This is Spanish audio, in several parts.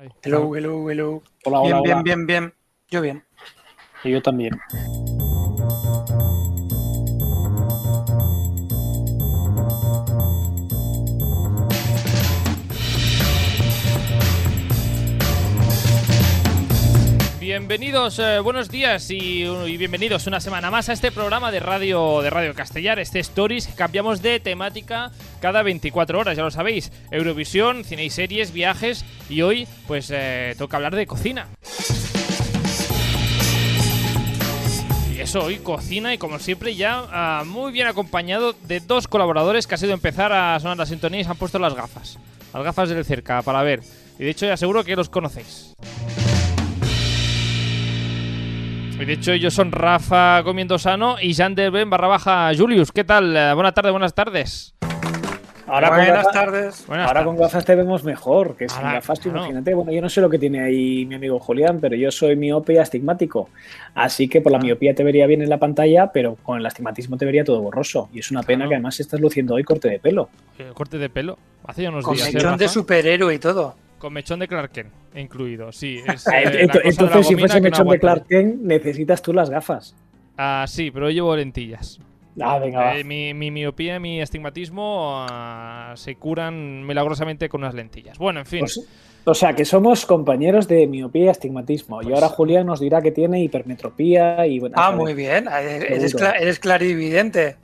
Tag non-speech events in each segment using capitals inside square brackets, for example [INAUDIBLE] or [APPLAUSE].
Ahí. Hello, hello, hello. Hola, bien, hola, bien, hola. bien, bien. Yo bien. Y yo también. Bienvenidos, eh, buenos días y, y bienvenidos una semana más a este programa de radio de Radio Castellar, este Stories, cambiamos de temática cada 24 horas, ya lo sabéis. Eurovisión, cine y series, viajes y hoy pues eh, toca hablar de cocina. Y eso, hoy cocina y como siempre ya ah, muy bien acompañado de dos colaboradores que ha sido empezar a sonar la sintonía y se han puesto las gafas. Las gafas de cerca para ver. Y de hecho ya seguro que los conocéis. Y de hecho ellos son Rafa Comiendo Sano y Jan Ben barra baja Julius. ¿Qué tal? Eh, buenas tardes, buenas tardes. Ahora, con, Buenas tardes. Buenas ahora tardes. con gafas te vemos mejor, que sin Ahora, gafas, claro. imagínate. Bueno, yo no sé lo que tiene ahí mi amigo Julián, pero yo soy miope y astigmático. Así que por la Ah. miopía te vería bien en la pantalla, pero con el astigmatismo te vería todo borroso. Y es una pena Claro. que además estás luciendo hoy corte de pelo. Eh, corte de pelo. Hace ya unos Con días. ¿eh, mechón de superhéroe y todo. Con mechón de Clark Kent incluido, sí. Es, Ah, eh, Entonces, si fuese no mechón de. Clark Kent, necesitas tú las gafas. Ah, sí, pero yo llevo lentillas. Ah, venga. Eh, mi, mi miopía y mi astigmatismo ah, se curan milagrosamente con unas lentillas. Bueno, en fin. Pues- o sea, que somos compañeros de miopía y astigmatismo. y Pues- ahora Julián nos dirá que tiene hipermetropía y bueno. Ah, muy bien. Eres, cla- eres clarividente.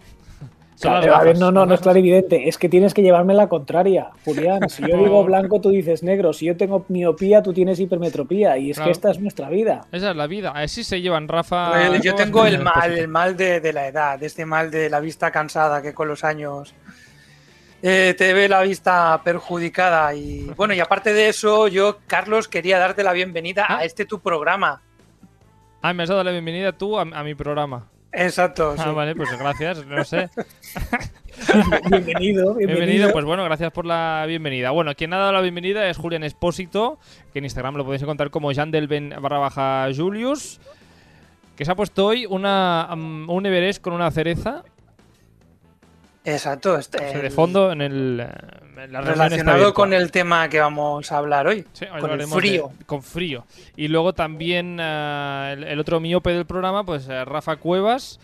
Son las Claro, a ver, no, no, no es clarividente. Es que tienes que llevarme la contraria, Julián. Si yo digo [LAUGHS] blanco, tú dices negro. Si yo tengo miopía, tú tienes hipermetropía. Y es Claro. que esta es nuestra vida. Esa es la vida. Así se llevan Rafa. Pues yo tengo el mal, el mal de, de la edad, este mal de la vista cansada que con los años eh, te ve la vista perjudicada. Y bueno, y aparte de eso, yo, Carlos, quería darte la bienvenida Ah. a este tu programa. Ah, me has dado la bienvenida tú a, a mi programa. Exacto. Ah, sí. vale, pues gracias. No sé. [LAUGHS] Bienvenido, bienvenido. Bienvenido, pues bueno, gracias por la bienvenida. Bueno, quien ha dado la bienvenida es Julián Espósito, que en Instagram lo podéis encontrar como Jandelben barra baja Julius, que se ha puesto hoy una, um, un Everest con una cereza Exacto. este- sea, de el- fondo en el eh, en la esta relacionado con el tema que vamos a hablar hoy. Sí, hoy con el hablaremos de- frío. con frío. Y luego también eh, el, el otro miope del programa, pues eh, Rafa Cuevas,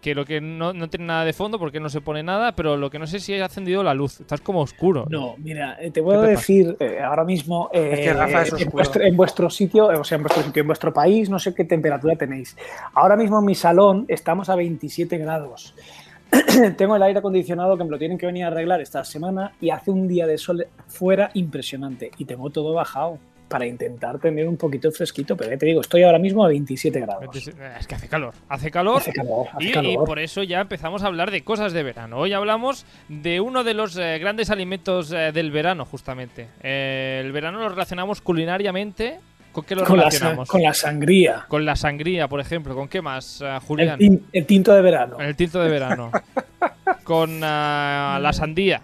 que lo que no, no tiene nada de fondo porque no se pone nada, pero lo que no sé si ha encendido la luz. Estás como oscuro. No, mira, eh, te puedo decir eh, ahora mismo eh, Es que Rafa es en, vuestro, en vuestro sitio, eh, o sea, en vuestro sitio, en vuestro país, no sé qué temperatura tenéis. Ahora mismo en mi salón estamos a 27 grados. [CLEARS THROAT] Tengo el aire acondicionado que me lo tienen que venir a arreglar esta semana y hace un día de sol fuera impresionante y tengo todo bajado para intentar tener un poquito fresquito, pero ya te digo, estoy ahora mismo a 27 grados. Es que hace calor. Hace calor. Hace calor, hace Y, por eso ya empezamos a hablar de cosas de verano. Hoy hablamos de uno de los eh, grandes alimentos eh, del verano, justamente. Eh, el verano lo relacionamos culinariamente. ¿Con qué lo con, la, sa- relacionamos? con la sangría, Con la sangría, por ejemplo. ¿Con qué más, eh, el, Julián? tin- el tinto de verano. El tinto de verano. [LAUGHS] con ah, la sandía.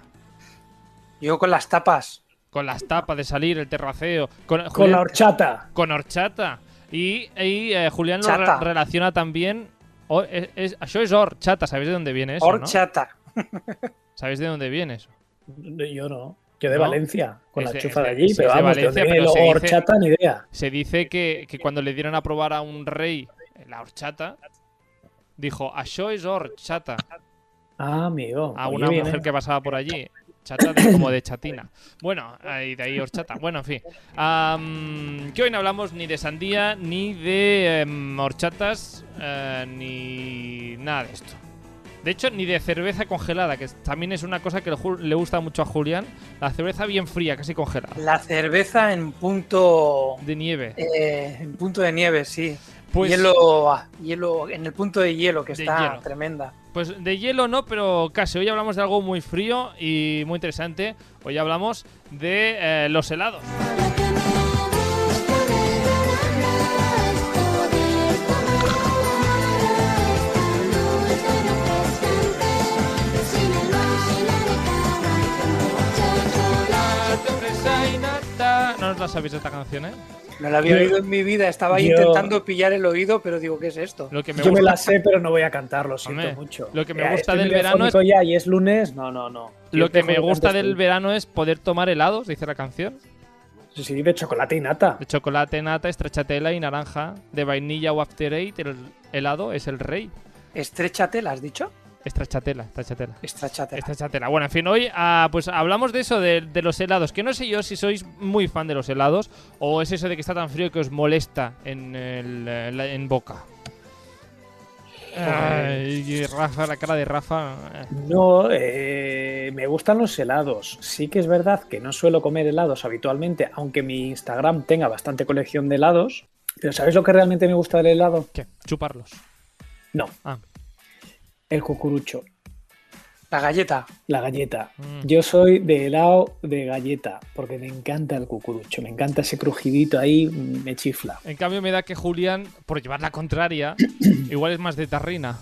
Yo con las tapas. Con las tapas de salir, el terraceo. Con, Con la horchata. con horchata. Y, y, eh, Julián lo re- relaciona también. o- es, es, això es horchata, ¿sabéis de dónde viene eso? no? Horchata. [LAUGHS] ¿Sabéis de dónde viene eso? Yo no. Yo de ¿No? Valencia, con Es la chufa de allí, pero es de vamos, Valencia, pero se lo dice- horchata, ni idea. Se dice que, que cuando le dieron a probar a un rey la horchata, dijo, això es horchata. Ah, amigo. A una mujer que pasaba por allí. Chata de- como de chatina. Bueno, ahí- de ahí horchata. Bueno, en fin. Que hoy no hablamos ni de sandía, ni de em, horchatas, eh, ni nada de esto. De hecho, ni de cerveza congelada, que también es una cosa que le, gusta mucho a Julián. La cerveza bien fría, casi congelada. La cerveza en punto. De nieve. eh, en punto de nieve, sí. Pues, Hielo, ah, hielo, en el punto de hielo, que De está hielo. tremenda. pues de hielo no, pero casi. Hoy hablamos de algo muy frío y muy interesante. Hoy hablamos de eh, los helados. La sabéis esta canción, ¿eh? No la había Yo- oído en mi vida, estaba yo- intentando pillar el oído, pero digo, ¿qué es esto? Lo que me Yo me la sé, pero no voy a cantar, lo siento Hombre, mucho. lo que me Ya, gusta del verano es- ya y es lunes, no, no, no. lo que me gusta del verano es poder tomar helados, dice la canción. Sí, de chocolate y nata. De chocolate, nata, estrachatela y naranja. De vainilla o after eight, el helado es el rey. Estrechatela, ¿has dicho? Estrachatela, estrachatela. Estrachatela. Estrachatela. Bueno, en fin, hoy ah, pues hablamos de eso, de, de los helados. Que no sé yo si sois muy fan de los helados o es eso de que está tan frío que os molesta en, el, la- en boca. Ay, y Rafa, la cara de Rafa. No, eh, me gustan los helados. Sí que es verdad que no suelo comer helados habitualmente, aunque mi Instagram tenga bastante colección de helados. Pero ¿sabéis lo que realmente me gusta del helado? ¿Qué? Chuparlos. No, Ah. El cucurucho, La galleta. la galleta. Mm. Yo soy de helado de galleta, porque me encanta el cucurucho, me encanta ese crujidito ahí, me chifla. En cambio, me da que Julián, por llevar la contraria, [CLEARS THROAT] igual es más de tarrina.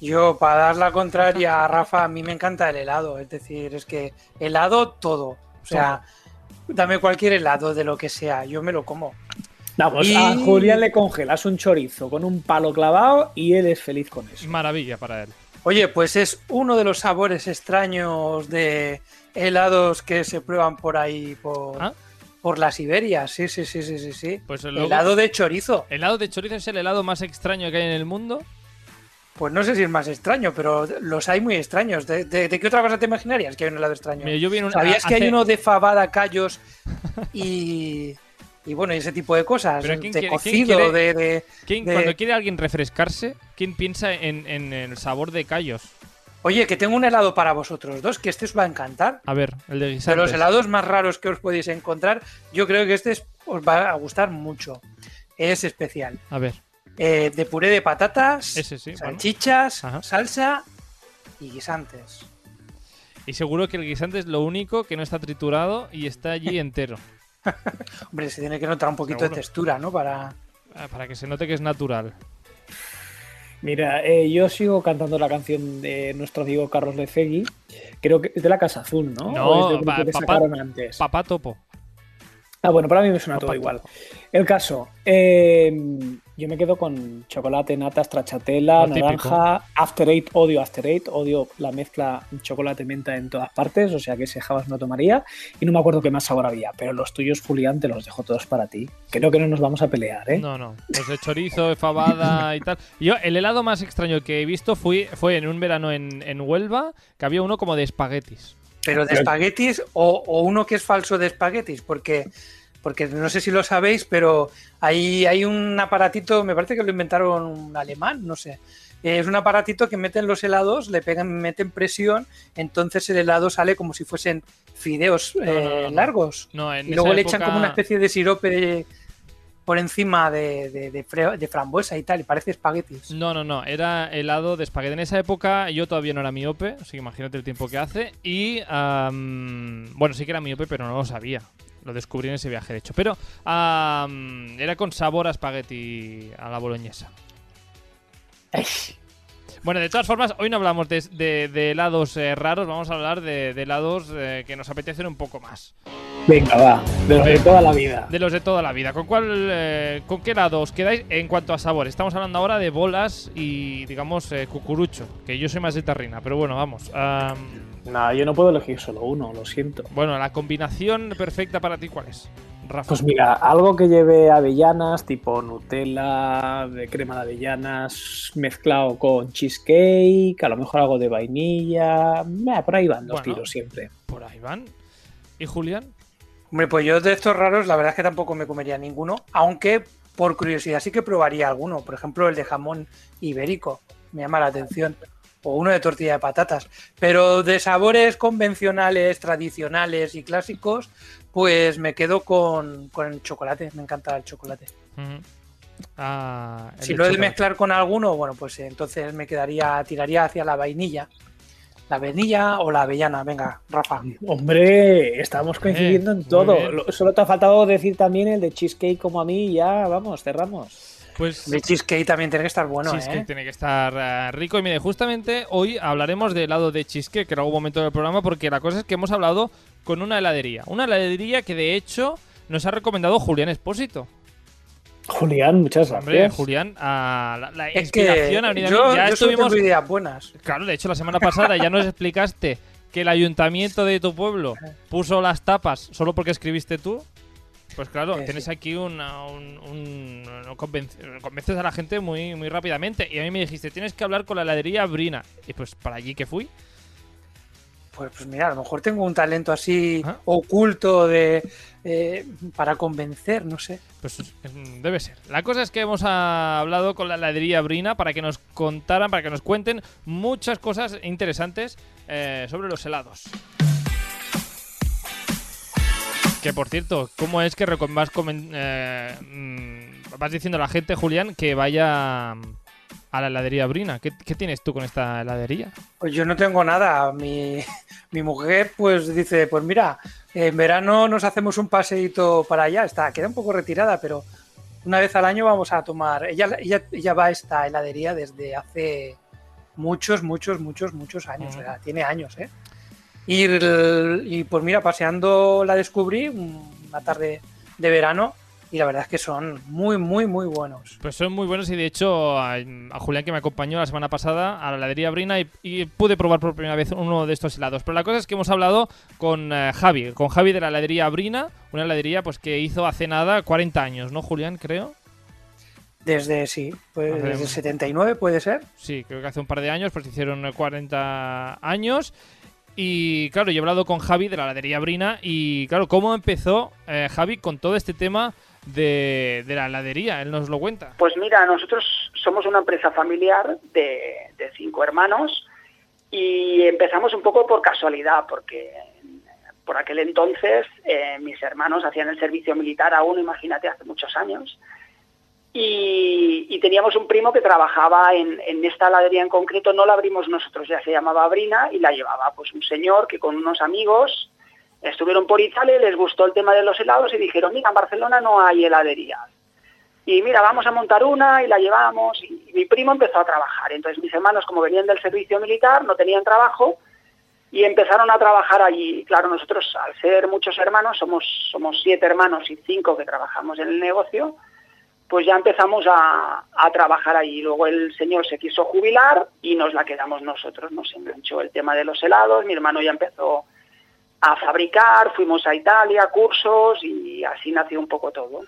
Yo, para dar la contraria a Rafa, a mí me encanta el helado. Es decir, es que helado todo. O sea, dame cualquier helado de lo que sea, yo me lo como. Vamos, Y- a Julián le congelas un chorizo con un palo clavado y él es feliz con eso. Maravilla para él. Oye, pues es uno de los sabores extraños de helados que se prueban por ahí, por, Ah. por la Siberia. Sí, sí, sí, sí, sí. sí. Pues luego- Helado de chorizo. ¿Helado de chorizo es el helado más extraño que hay en el mundo? Pues no sé si es más extraño, pero los hay muy extraños. ¿De, de- de qué otra cosa te imaginarías que hay un helado extraño? Mira, yo vi en un- ¿Sabías que hay uno de fabada, callos y, y bueno, y ese tipo de cosas? Pero ¿quién de quiere- quién cocido, quiere- de, de- ¿Quién, de- Cuando quiere alguien refrescarse, ¿quién piensa en, en el sabor de callos? Oye, que tengo un helado para vosotros dos, que este os va a encantar. A ver, el de De guisantes. los helados más raros que os podéis encontrar, yo creo que este es- os va a gustar mucho. Es especial. A ver, Eh, de puré de patatas, ese sí. bueno. salchichas, salsa y guisantes. Y seguro que el guisante es lo único que no está triturado y está allí [LAUGHS] entero. Hombre, se tiene que notar un poquito Seguro. de textura, ¿no? Para. Ah, Para que se note que es natural. Mira, eh, yo sigo cantando la canción de nuestro amigo Carlos Lecegui. Creo que es de la Casa Azul, ¿no? No, ¿O es del grupo pa- que papá- sacaron antes? Papá topo. Ah, bueno, para mí me suena todo igual. El caso, eh, yo me quedo con chocolate, nata, stracciatella, naranja, After Eight, odio After Eight, odio la mezcla chocolate-menta en todas partes, o sea que ese jamás no tomaría. Y no me acuerdo qué más sabor había, pero los tuyos, Julián, te los dejo todos para ti. Creo que no nos vamos a pelear, ¿eh? No, no. Los de chorizo, de fabada y tal. Yo, el helado más extraño que he visto fue, fue en un verano en, en Huelva, que había uno como de espaguetis. Pero de espaguetis o, o uno que es falso de espaguetis, porque, porque no sé si lo sabéis, pero ahí hay un aparatito, me parece que lo inventaron un alemán, no sé. Es un aparatito que meten los helados, le pegan, meten presión, entonces el helado sale como si fuesen fideos No, no, eh, no, no. largos. No, en Y luego esa le echan como una especie de sirope de- por encima de, de- de fre- de frambuesa y tal, y parece espaguetis. No, no, no. Era helado de espagueti. En esa época yo todavía no era miope, así que imagínate el tiempo que hace. Y, bueno, sí que era miope, pero no lo sabía. Lo descubrí en ese viaje, de hecho. Pero era con sabor a espagueti a la boloñesa. Ay, Bueno, de todas formas, hoy no hablamos de, de- de helados eh, raros, vamos a hablar de, de helados eh, que nos apetecen un poco más. venga, va, de los de toda la vida. De los de toda la vida. ¿Con cuál, eh, con qué helado os quedáis en cuanto a sabor? Estamos hablando ahora de bolas y, digamos, eh, cucurucho, que yo soy más de tarrina, pero bueno, vamos. am, No, yo no puedo elegir solo uno, lo siento. bueno, la combinación perfecta para ti, ¿cuál es? Rafa. Pues mira, algo que lleve avellanas, tipo Nutella, de crema de avellanas, mezclado con cheesecake, a lo mejor algo de vainilla. Meh, por ahí van los Bueno. tiros siempre. Por ahí van. ¿Y Julián? Hombre, pues yo de estos raros, la verdad es que tampoco me comería ninguno, aunque por curiosidad sí que probaría alguno. Por ejemplo, el de jamón ibérico, me llama la atención. O uno de tortilla de patatas. Pero de sabores convencionales, tradicionales y clásicos, pues me quedo con, con el chocolate. Me encanta el chocolate. Ah, el si lo he de mezclar con alguno, bueno, pues entonces me quedaría, tiraría hacia la vainilla. La vainilla o la avellana. Venga, Rafa. Hombre, estamos coincidiendo Eh, en todo. Solo te ha faltado decir también el de cheesecake como a mí y ya, vamos, cerramos. Pues El cheesecake también tiene que estar bueno, cheesecake ¿eh? tiene que estar eh, rico. Y mire, justamente hoy hablaremos de helado de cheesecake en algún momento del programa, porque la cosa es que hemos hablado con una heladería. Una heladería que de hecho nos ha recomendado Julián Espósito. Julián, muchas gracias. Hombre, Julián, a la, la Es que inspiración ha venido a mí. yo, Ya yo estuvimos. tengo ideas buenas. Claro, de hecho, la semana pasada ya nos explicaste que el ayuntamiento de tu pueblo [LAUGHS] puso las tapas solo porque escribiste tú. Pues claro, tienes sí. aquí una- un, un- convenc- convences a la gente muy, muy rápidamente. Y a mí me dijiste, tienes que hablar con la heladería Brina. Y pues para allí que fui. Pues, pues mira, a lo mejor tengo un talento así Ah. oculto de eh, para convencer, no sé. Pues debe ser. La cosa es que hemos hablado con la heladería Brina para que nos contaran, para que nos cuenten muchas cosas interesantes eh, sobre los helados. Que por cierto, ¿cómo es que vas, eh, mm, vas diciendo a la gente, Julián, que vaya a la heladería Brina? ¿Qué, qué tienes tú con esta heladería? Pues yo no tengo nada. Mi, mi mujer pues dice, pues mira, en verano nos hacemos un paseíto para allá. Está, queda un poco retirada, pero una vez al año vamos a tomar. Ella, ella, ella va a esta heladería desde hace muchos, muchos, muchos, muchos años. O sea, tiene años, ¿eh? Y, pues mira, paseando la descubrí una tarde de verano y la verdad es que son muy, muy, muy buenos. Pues son muy buenos y de hecho a, a Julián que me acompañó la semana pasada a la heladería Brina y, y pude probar por primera vez uno de estos helados. Pero la cosa es que hemos hablado con eh, Javi, con Javi de la heladería Brina, una heladería pues que hizo hace nada 40 años, ¿no, Julián? Creo. Desde, sí, pues desde el 79 puede ser. Sí, creo que hace un par de años, pues hicieron eh, 40 años. Y claro, yo he hablado con Javi de la heladería Brina y claro, ¿cómo empezó eh, Javi con todo este tema de, de la heladería? Él nos lo cuenta. Pues mira, nosotros somos una empresa familiar de, cinco hermanos y empezamos un poco por casualidad, porque por aquel entonces eh, mis hermanos hacían el servicio militar aún, imagínate, hace muchos años. Y, y teníamos un primo que trabajaba en, en esta heladería en concreto, no la abrimos nosotros, ya se llamaba Brina y la llevaba pues un señor que con unos amigos estuvieron por Italia, les gustó el tema de los helados y dijeron, mira, en Barcelona no hay heladerías. Y mira, vamos a montar una y la llevamos. Y mi primo empezó a trabajar. Entonces mis hermanos, como venían del servicio militar, no tenían trabajo y empezaron a trabajar allí. Claro, nosotros, al ser muchos hermanos, somos, somos siete hermanos y cinco que trabajamos en el negocio, pues ya empezamos a, a trabajar allí. Luego el señor se quiso jubilar y nos la quedamos nosotros. Nos enganchó el tema de los helados. Mi hermano ya empezó a fabricar, fuimos a Italia, cursos y así nació un poco todo.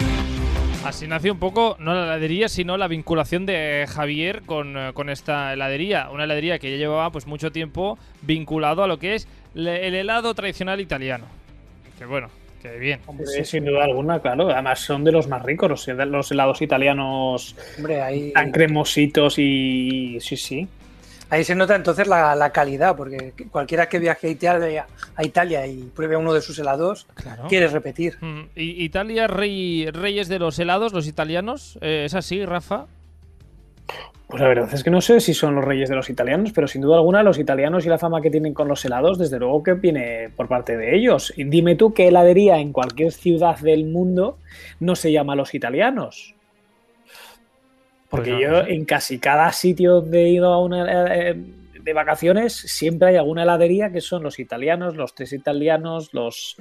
Así nació un poco, no la heladería, sino la vinculación de Javier con, eh, con esta heladería. Una heladería que ya llevaba pues mucho tiempo vinculado a lo que es el helado tradicional italiano. Que bueno, bien. Hombre, Sí, sí, sin duda alguna, claro. Además son de los más ricos, los, los helados italianos hombre, ahí, tan cremositos y sí, sí. ahí se nota entonces la, la calidad, porque cualquiera que viaje a Italia, a Italia y pruebe uno de sus helados, Claro. quiere repetir. Mm, ¿Y Italia, rey, reyes de los helados, los italianos? Eh, ¿Es así, Rafa? Pues la verdad es que no sé si son los reyes de los italianos, pero sin duda alguna los italianos y la fama que tienen con los helados, desde luego que viene por parte de ellos. Y dime tú qué heladería en cualquier ciudad del mundo no se llama los italianos. Porque Pues no, yo no sé. en casi cada sitio donde he ido a una, eh, de vacaciones siempre hay alguna heladería que son los italianos, los tres italianos, los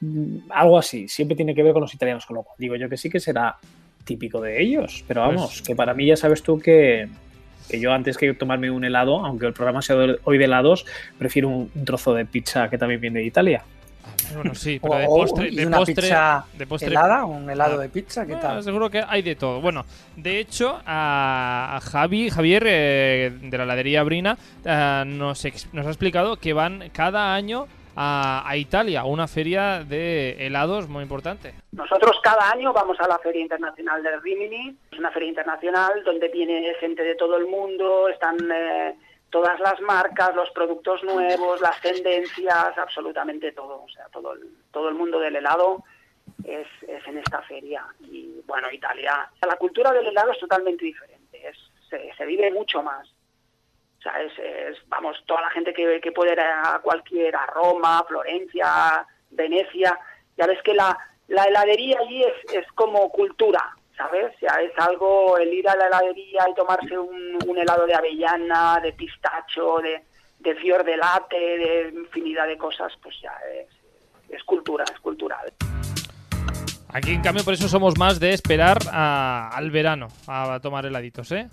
mm, algo así. Siempre tiene que ver con los italianos, con lo cual digo yo que sí que será típico de ellos. Pero Pues- vamos, que para mí ya sabes tú que, que yo antes que tomarme un helado, aunque el programa sea de- hoy de helados, prefiero un, un trozo de pizza que también viene de Italia. Bueno, sí, [LAUGHS] pero de postre, de una postre, pizza de postre helada, un helado Ah. de pizza, ¿qué Ah, tal? seguro que hay de todo. Bueno, de hecho, a, a Javi, Javier eh, de la heladería Brina eh, nos, ex- nos ha explicado que van cada año a, a Italia, una feria de helados muy importante. Nosotros cada año vamos a la Feria Internacional del Rimini, es una feria internacional donde viene gente de todo el mundo, están eh, todas las marcas, los productos nuevos, las tendencias, absolutamente todo, o sea, todo el, todo el mundo del helado es, es en esta feria. Y bueno, Italia, la cultura del helado es totalmente diferente, es, se, se vive mucho más. O sea, es, es, vamos, toda la gente que, que puede ir a cualquier, a Roma, Florencia, Venecia, ya ves que la, la heladería allí es, como cultura, ¿sabes? Sea, es algo, el ir a la heladería y tomarse un, helado de avellana, de pistacho, de, de fior de latte, de infinidad de cosas, pues ya es, cultura, es cultural. Aquí, en cambio, por eso somos más de esperar al verano a tomar heladitos, ¿eh?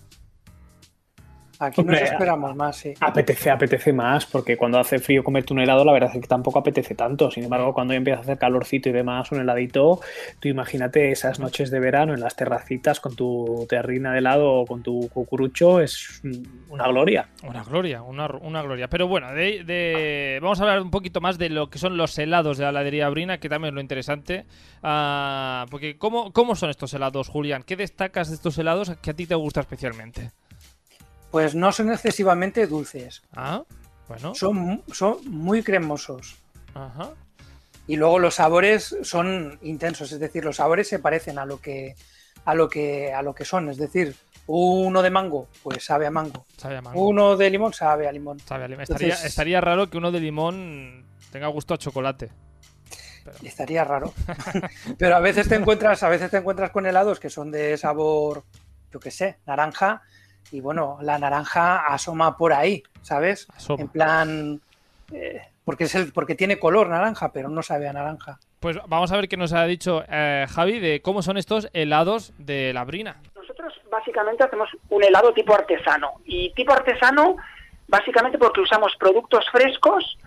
Aquí nos esperamos más, sí. Apetece, apetece más, porque cuando hace frío comerte un helado, la verdad es que tampoco apetece tanto. Sin embargo, cuando empieza a hacer calorcito y demás, un heladito, tú imagínate esas noches de verano en las terracitas con tu terrina de helado o con tu cucurucho, es una gloria. Una gloria, una, gloria. Pero bueno, de, vamos a hablar un poquito más de lo que son los helados de la heladería Brina, que también es lo interesante. Ah, porque, ¿cómo, ¿cómo son estos helados, Julián? ¿Qué destacas de estos helados que a ti te gusta especialmente? Pues no son excesivamente dulces. Ah, bueno. Son, son muy cremosos. Ajá. Y luego los sabores son intensos, es decir, los sabores se parecen a lo que a lo que a lo que son, es decir, uno de mango, pues sabe a mango. Sabe a mango. Uno de limón sabe a limón. Sabe a limón. estaría, raro que uno de limón tenga gusto a chocolate. Estaría raro. [LAUGHS] Pero a veces te encuentras, a veces te encuentras con helados que son de sabor, yo qué sé, naranja y bueno, la naranja asoma por ahí, ¿sabes? En plan, eh, porque, es el, porque tiene color naranja, pero no sabe a naranja. Pues vamos a ver qué nos ha dicho eh, Javi de cómo son estos helados de la brina. Nosotros básicamente hacemos un helado tipo artesano. Y tipo artesano básicamente porque usamos productos frescos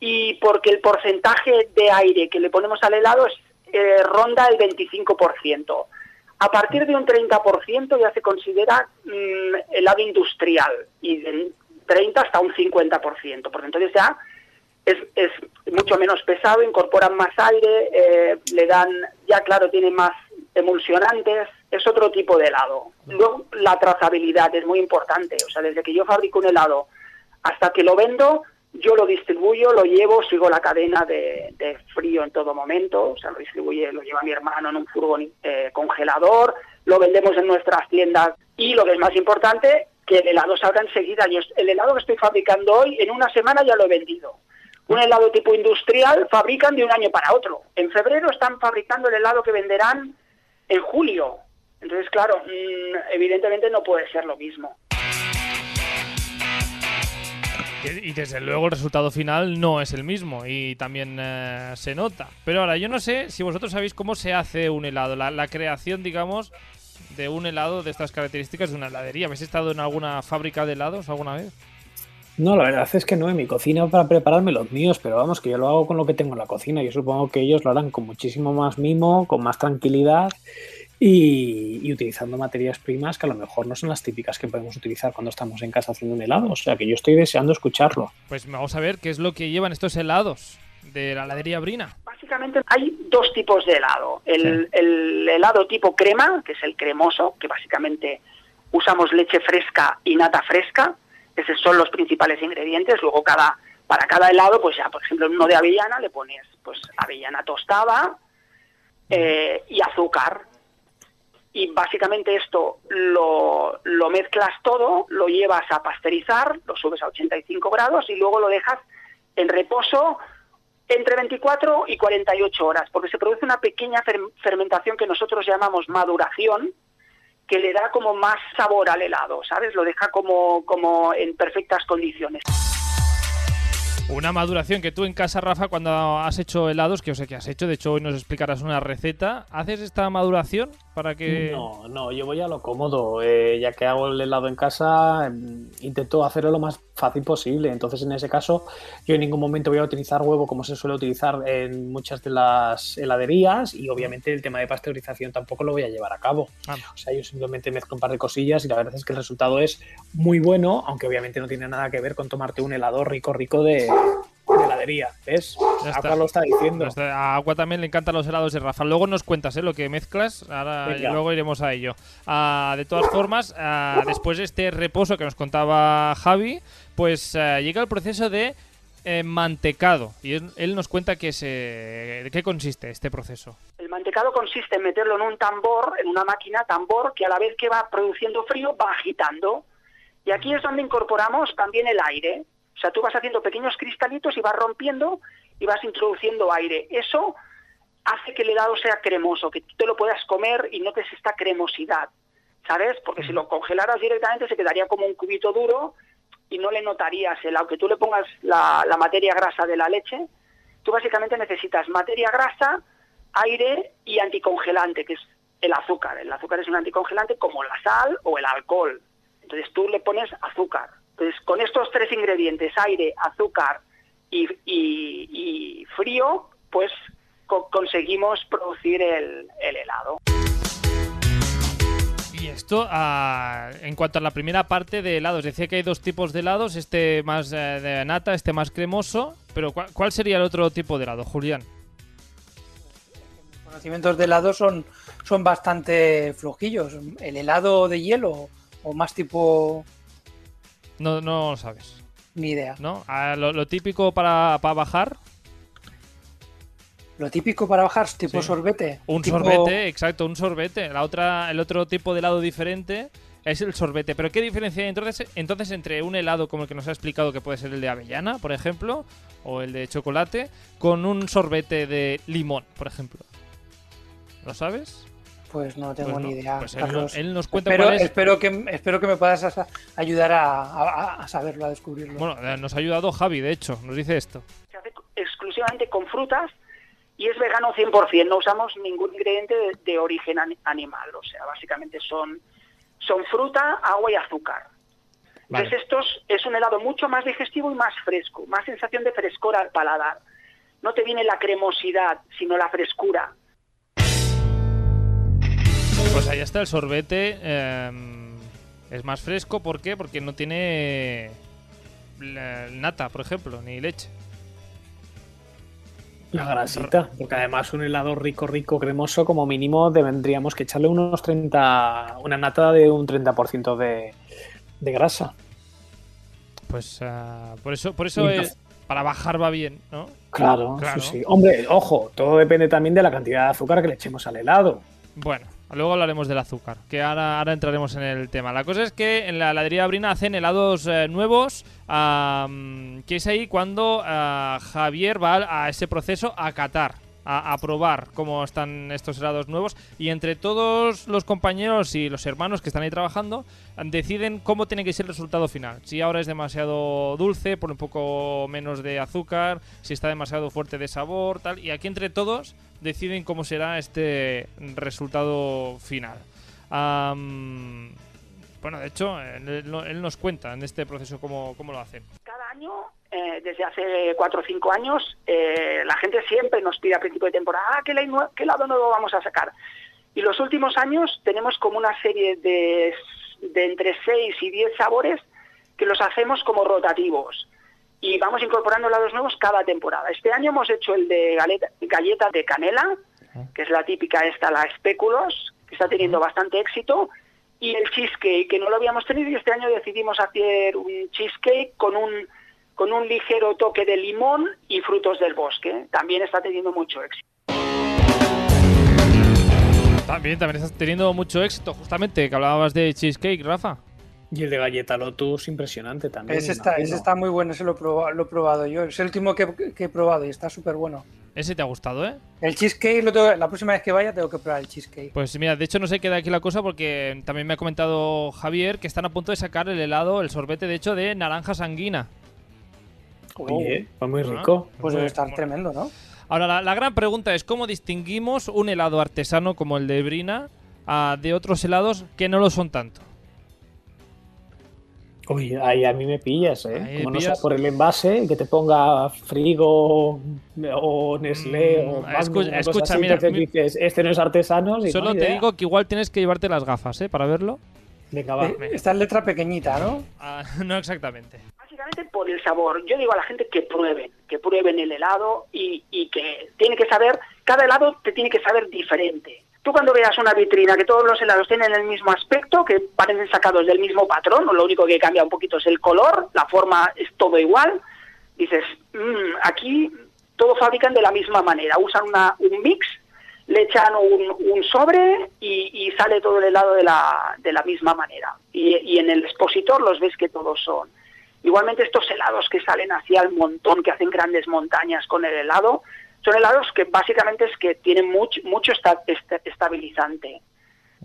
y porque el porcentaje de aire que le ponemos al helado es, eh, ronda el 25%. A partir de un 30% ya se considera mm, helado industrial y de 30 hasta un 50%, porque entonces ya es, es mucho menos pesado, incorporan más aire, eh, le dan, ya claro, tiene más emulsionantes, es otro tipo de helado. Luego la trazabilidad es muy importante, o sea, desde que yo fabrico un helado hasta que lo vendo, yo lo distribuyo, lo llevo, sigo la cadena de, frío en todo momento, o sea, lo distribuye, lo lleva mi hermano en un furgón eh, congelador, lo vendemos en nuestras tiendas y lo que es más importante, que el helado salga enseguida. El helado que estoy fabricando hoy, en una semana ya lo he vendido. Un helado tipo industrial fabrican de un año para otro. En febrero están fabricando el helado que venderán en julio. Entonces, claro, mm, evidentemente no puede ser lo mismo. Y desde luego el resultado final no es el mismo y también eh, se nota. Pero ahora, yo no sé si vosotros sabéis cómo se hace un helado, la, creación, digamos, de un helado de estas características de una heladería. ¿Habéis estado en alguna fábrica de helados alguna vez? No, la verdad es que no en mi cocina para prepararme los míos, pero vamos, que yo lo hago con lo que tengo en la cocina. Yo supongo que ellos lo harán con muchísimo más mimo, con más tranquilidad y, utilizando materias primas que a lo mejor no son las típicas que podemos utilizar cuando estamos en casa haciendo un helado. O sea que yo estoy deseando escucharlo. Pues vamos a ver qué es lo que llevan estos helados de la heladería Brina. Básicamente hay dos tipos de helado. El, el helado tipo crema, que es el cremoso, que básicamente usamos leche fresca y nata fresca. Esos son los principales ingredientes. Luego cada para cada helado, pues ya, por ejemplo, en uno de avellana le pones pues avellana tostada eh, y azúcar y básicamente esto lo, mezclas todo, lo llevas a pasteurizar, lo subes a 85 grados y luego lo dejas en reposo entre 24 y 48 horas, porque se produce una pequeña fermentación que nosotros llamamos maduración, que le da como más sabor al helado, ¿sabes? Lo deja como, como en perfectas condiciones. Una maduración que tú en casa, Rafa, cuando has hecho helados, que yo sé que has hecho, de hecho hoy nos explicarás una receta, ¿haces esta maduración para que...? No, no, yo voy a lo cómodo, eh, ya que hago el helado en casa, em, intento hacerlo lo más fácil posible, entonces en ese caso yo en ningún momento voy a utilizar huevo como se suele utilizar en muchas de las heladerías y obviamente el tema de pasteurización tampoco lo voy a llevar a cabo. Ah. O sea, yo simplemente mezclo un par de cosillas y la verdad es que el resultado es muy bueno, aunque obviamente no tiene nada que ver con tomarte un helado rico rico de, heladería, ¿ves? Agua lo está diciendo. A Agua también le encantan los helados de Rafa. Luego nos cuentas ¿eh? lo que mezclas, ahora luego iremos a ello. Ah, de todas formas, ah, después de este reposo que nos contaba Javi, pues ah, llega el proceso de eh, mantecado. Y él, nos cuenta que se, de qué consiste este proceso. El mantecado consiste en meterlo en un tambor, en una máquina tambor, que a la vez que va produciendo frío va agitando. Y aquí es donde incorporamos también el aire. O sea, tú vas haciendo pequeños cristalitos y vas rompiendo y vas introduciendo aire. Eso hace que el helado sea cremoso, que tú te lo puedas comer y notes esta cremosidad, ¿sabes? Porque si lo congelaras directamente se quedaría como un cubito duro y no le notarías el, aunque tú le pongas la, materia grasa de la leche, tú básicamente necesitas materia grasa, aire y anticongelante, que es el azúcar. El azúcar es un anticongelante como la sal o el alcohol. Entonces tú le pones azúcar. Entonces con estos tres ingredientes, aire, azúcar y, y- y frío, pues co- conseguimos producir el helado. Y esto, ah, en cuanto a la primera parte de helados, decía que hay dos tipos de helados, este más eh, de nata, este más cremoso, pero ¿cuál, cuál sería el otro tipo de helado, Julián? Los conocimientos de helado son, son bastante flojillos. El helado de hielo o más tipo... No, no lo sabes, Ni idea. ¿no? Ah, lo, lo típico para, para bajar, Lo típico para bajar, tipo Sí. sorbete. un tipo- sorbete, exacto, un sorbete. La otra, el otro tipo de helado diferente es el sorbete. Pero ¿qué diferencia hay entonces, entonces entre un helado como el que nos ha explicado que puede ser el de avellana, por ejemplo, o el de chocolate, con un sorbete de limón, por ejemplo? ¿Lo sabes? Pues no tengo Pues no, ni idea. pues él, Carlos. no- él nos cuenta espero, cuál es. espero, que, espero que me puedas ayudar a, a- a saberlo, a descubrirlo. Bueno, nos ha ayudado Javi, de hecho, nos dice esto. Se hace exclusivamente con frutas y es vegano 100%. No usamos ningún ingrediente de, de origen ani- animal. O sea, básicamente son, son fruta, agua y azúcar. Vale. Entonces estos es un helado mucho más digestivo y más fresco, más sensación de frescor al paladar. No te viene la cremosidad, sino la frescura. Pues ahí está el sorbete. eh, es más fresco, ¿por qué? Porque no tiene nata, por ejemplo, ni leche. La grasita, porque además un helado rico, rico, cremoso, como mínimo tendríamos que echarle unos 30, una nata de un 30% de, de grasa. Pues ah, por eso, por eso es- para bajar va bien, ¿no? Claro, Claro. sí, sí. Hombre, ojo, todo depende también de la cantidad de azúcar que le echemos al helado. Bueno, luego hablaremos del azúcar, que ahora, ahora entraremos en el tema. La cosa es que en la heladería Brina hacen helados eh, nuevos, que es ahí cuando ah, Javier va a ese proceso a catar, a, probar cómo están estos helados nuevos. Y entre todos los compañeros y los hermanos que están ahí trabajando, deciden cómo tiene que ser el resultado final. Si ahora es demasiado dulce, por un poco menos de azúcar, si está demasiado fuerte de sabor, tal. Y aquí entre todos deciden cómo será este resultado final. Bueno, de hecho, él, él nos cuenta en este proceso cómo, cómo lo hacen. Cada año, eh, desde hace cuatro o cinco años, eh, la gente siempre nos pide a principio de temporada, ah, ¿qué, qué helado nuevo vamos a sacar? Y los últimos años tenemos como una serie de, de entre 6 y 10 sabores que los hacemos como rotativos. Y vamos incorporando helados nuevos cada temporada. Este año hemos hecho el de galeta, galleta de canela, que es la típica esta, la espéculos, que está teniendo bastante éxito, y el cheesecake, que no lo habíamos tenido, y este año decidimos hacer un cheesecake con un, con un ligero toque de limón y frutos del bosque. También está teniendo mucho éxito. También, también estás teniendo mucho éxito, justamente, que hablabas de cheesecake, Rafa. Y el de galleta Lotus, impresionante también. ese, está, ese está muy bueno, ese lo he probado, lo he probado yo. Es el último que, que he probado y está súper bueno. Ese te ha gustado, ¿eh? El cheesecake, lo tengo- la próxima vez que vaya tengo que probar el cheesecake. Pues mira, de hecho no se queda aquí la cosa porque también me ha comentado Javier que están a punto de sacar el helado, el sorbete, de hecho, de naranja sanguina. Oye, fue muy Ah. rico. Pues debe Bueno, estar bueno. tremendo, ¿no? Ahora, la, la gran pregunta es cómo distinguimos un helado artesano como el de Brina ah, de otros helados que no lo son tanto. Uy, ahí a mí me pillas, ¿eh? Ahí Como no sea por el envase, que te ponga Frigo o Nestlé Mm, o Magnum, escu- una cosa escucha, así, mira, entonces mi- dices, este no es artesano. sí, Solo no, te digo que igual tienes que llevarte las gafas, ¿eh? Para verlo. Venga, va. Eh, Esta es letra pequeñita, ¿no? Ah, [LAUGHS] no exactamente. Básicamente por el sabor. Yo digo a la gente que prueben, que prueben el helado y, y que tiene que saber, cada helado te tiene que saber diferente. Tú cuando veas una vitrina que todos los helados tienen el mismo aspecto, que parecen sacados del mismo patrón, lo único que cambia un poquito es el color, la forma es todo igual, dices, "Mm, aquí todo fabrican de la misma manera, usan una, un mix, le echan un, sobre y, sale todo el helado de la, de la misma manera. Y, y en el expositor los ves que todos son. Igualmente estos helados que salen así al montón, que hacen grandes montañas con el helado, son helados que básicamente es que tienen mucho, mucho esta- esta- estabilizante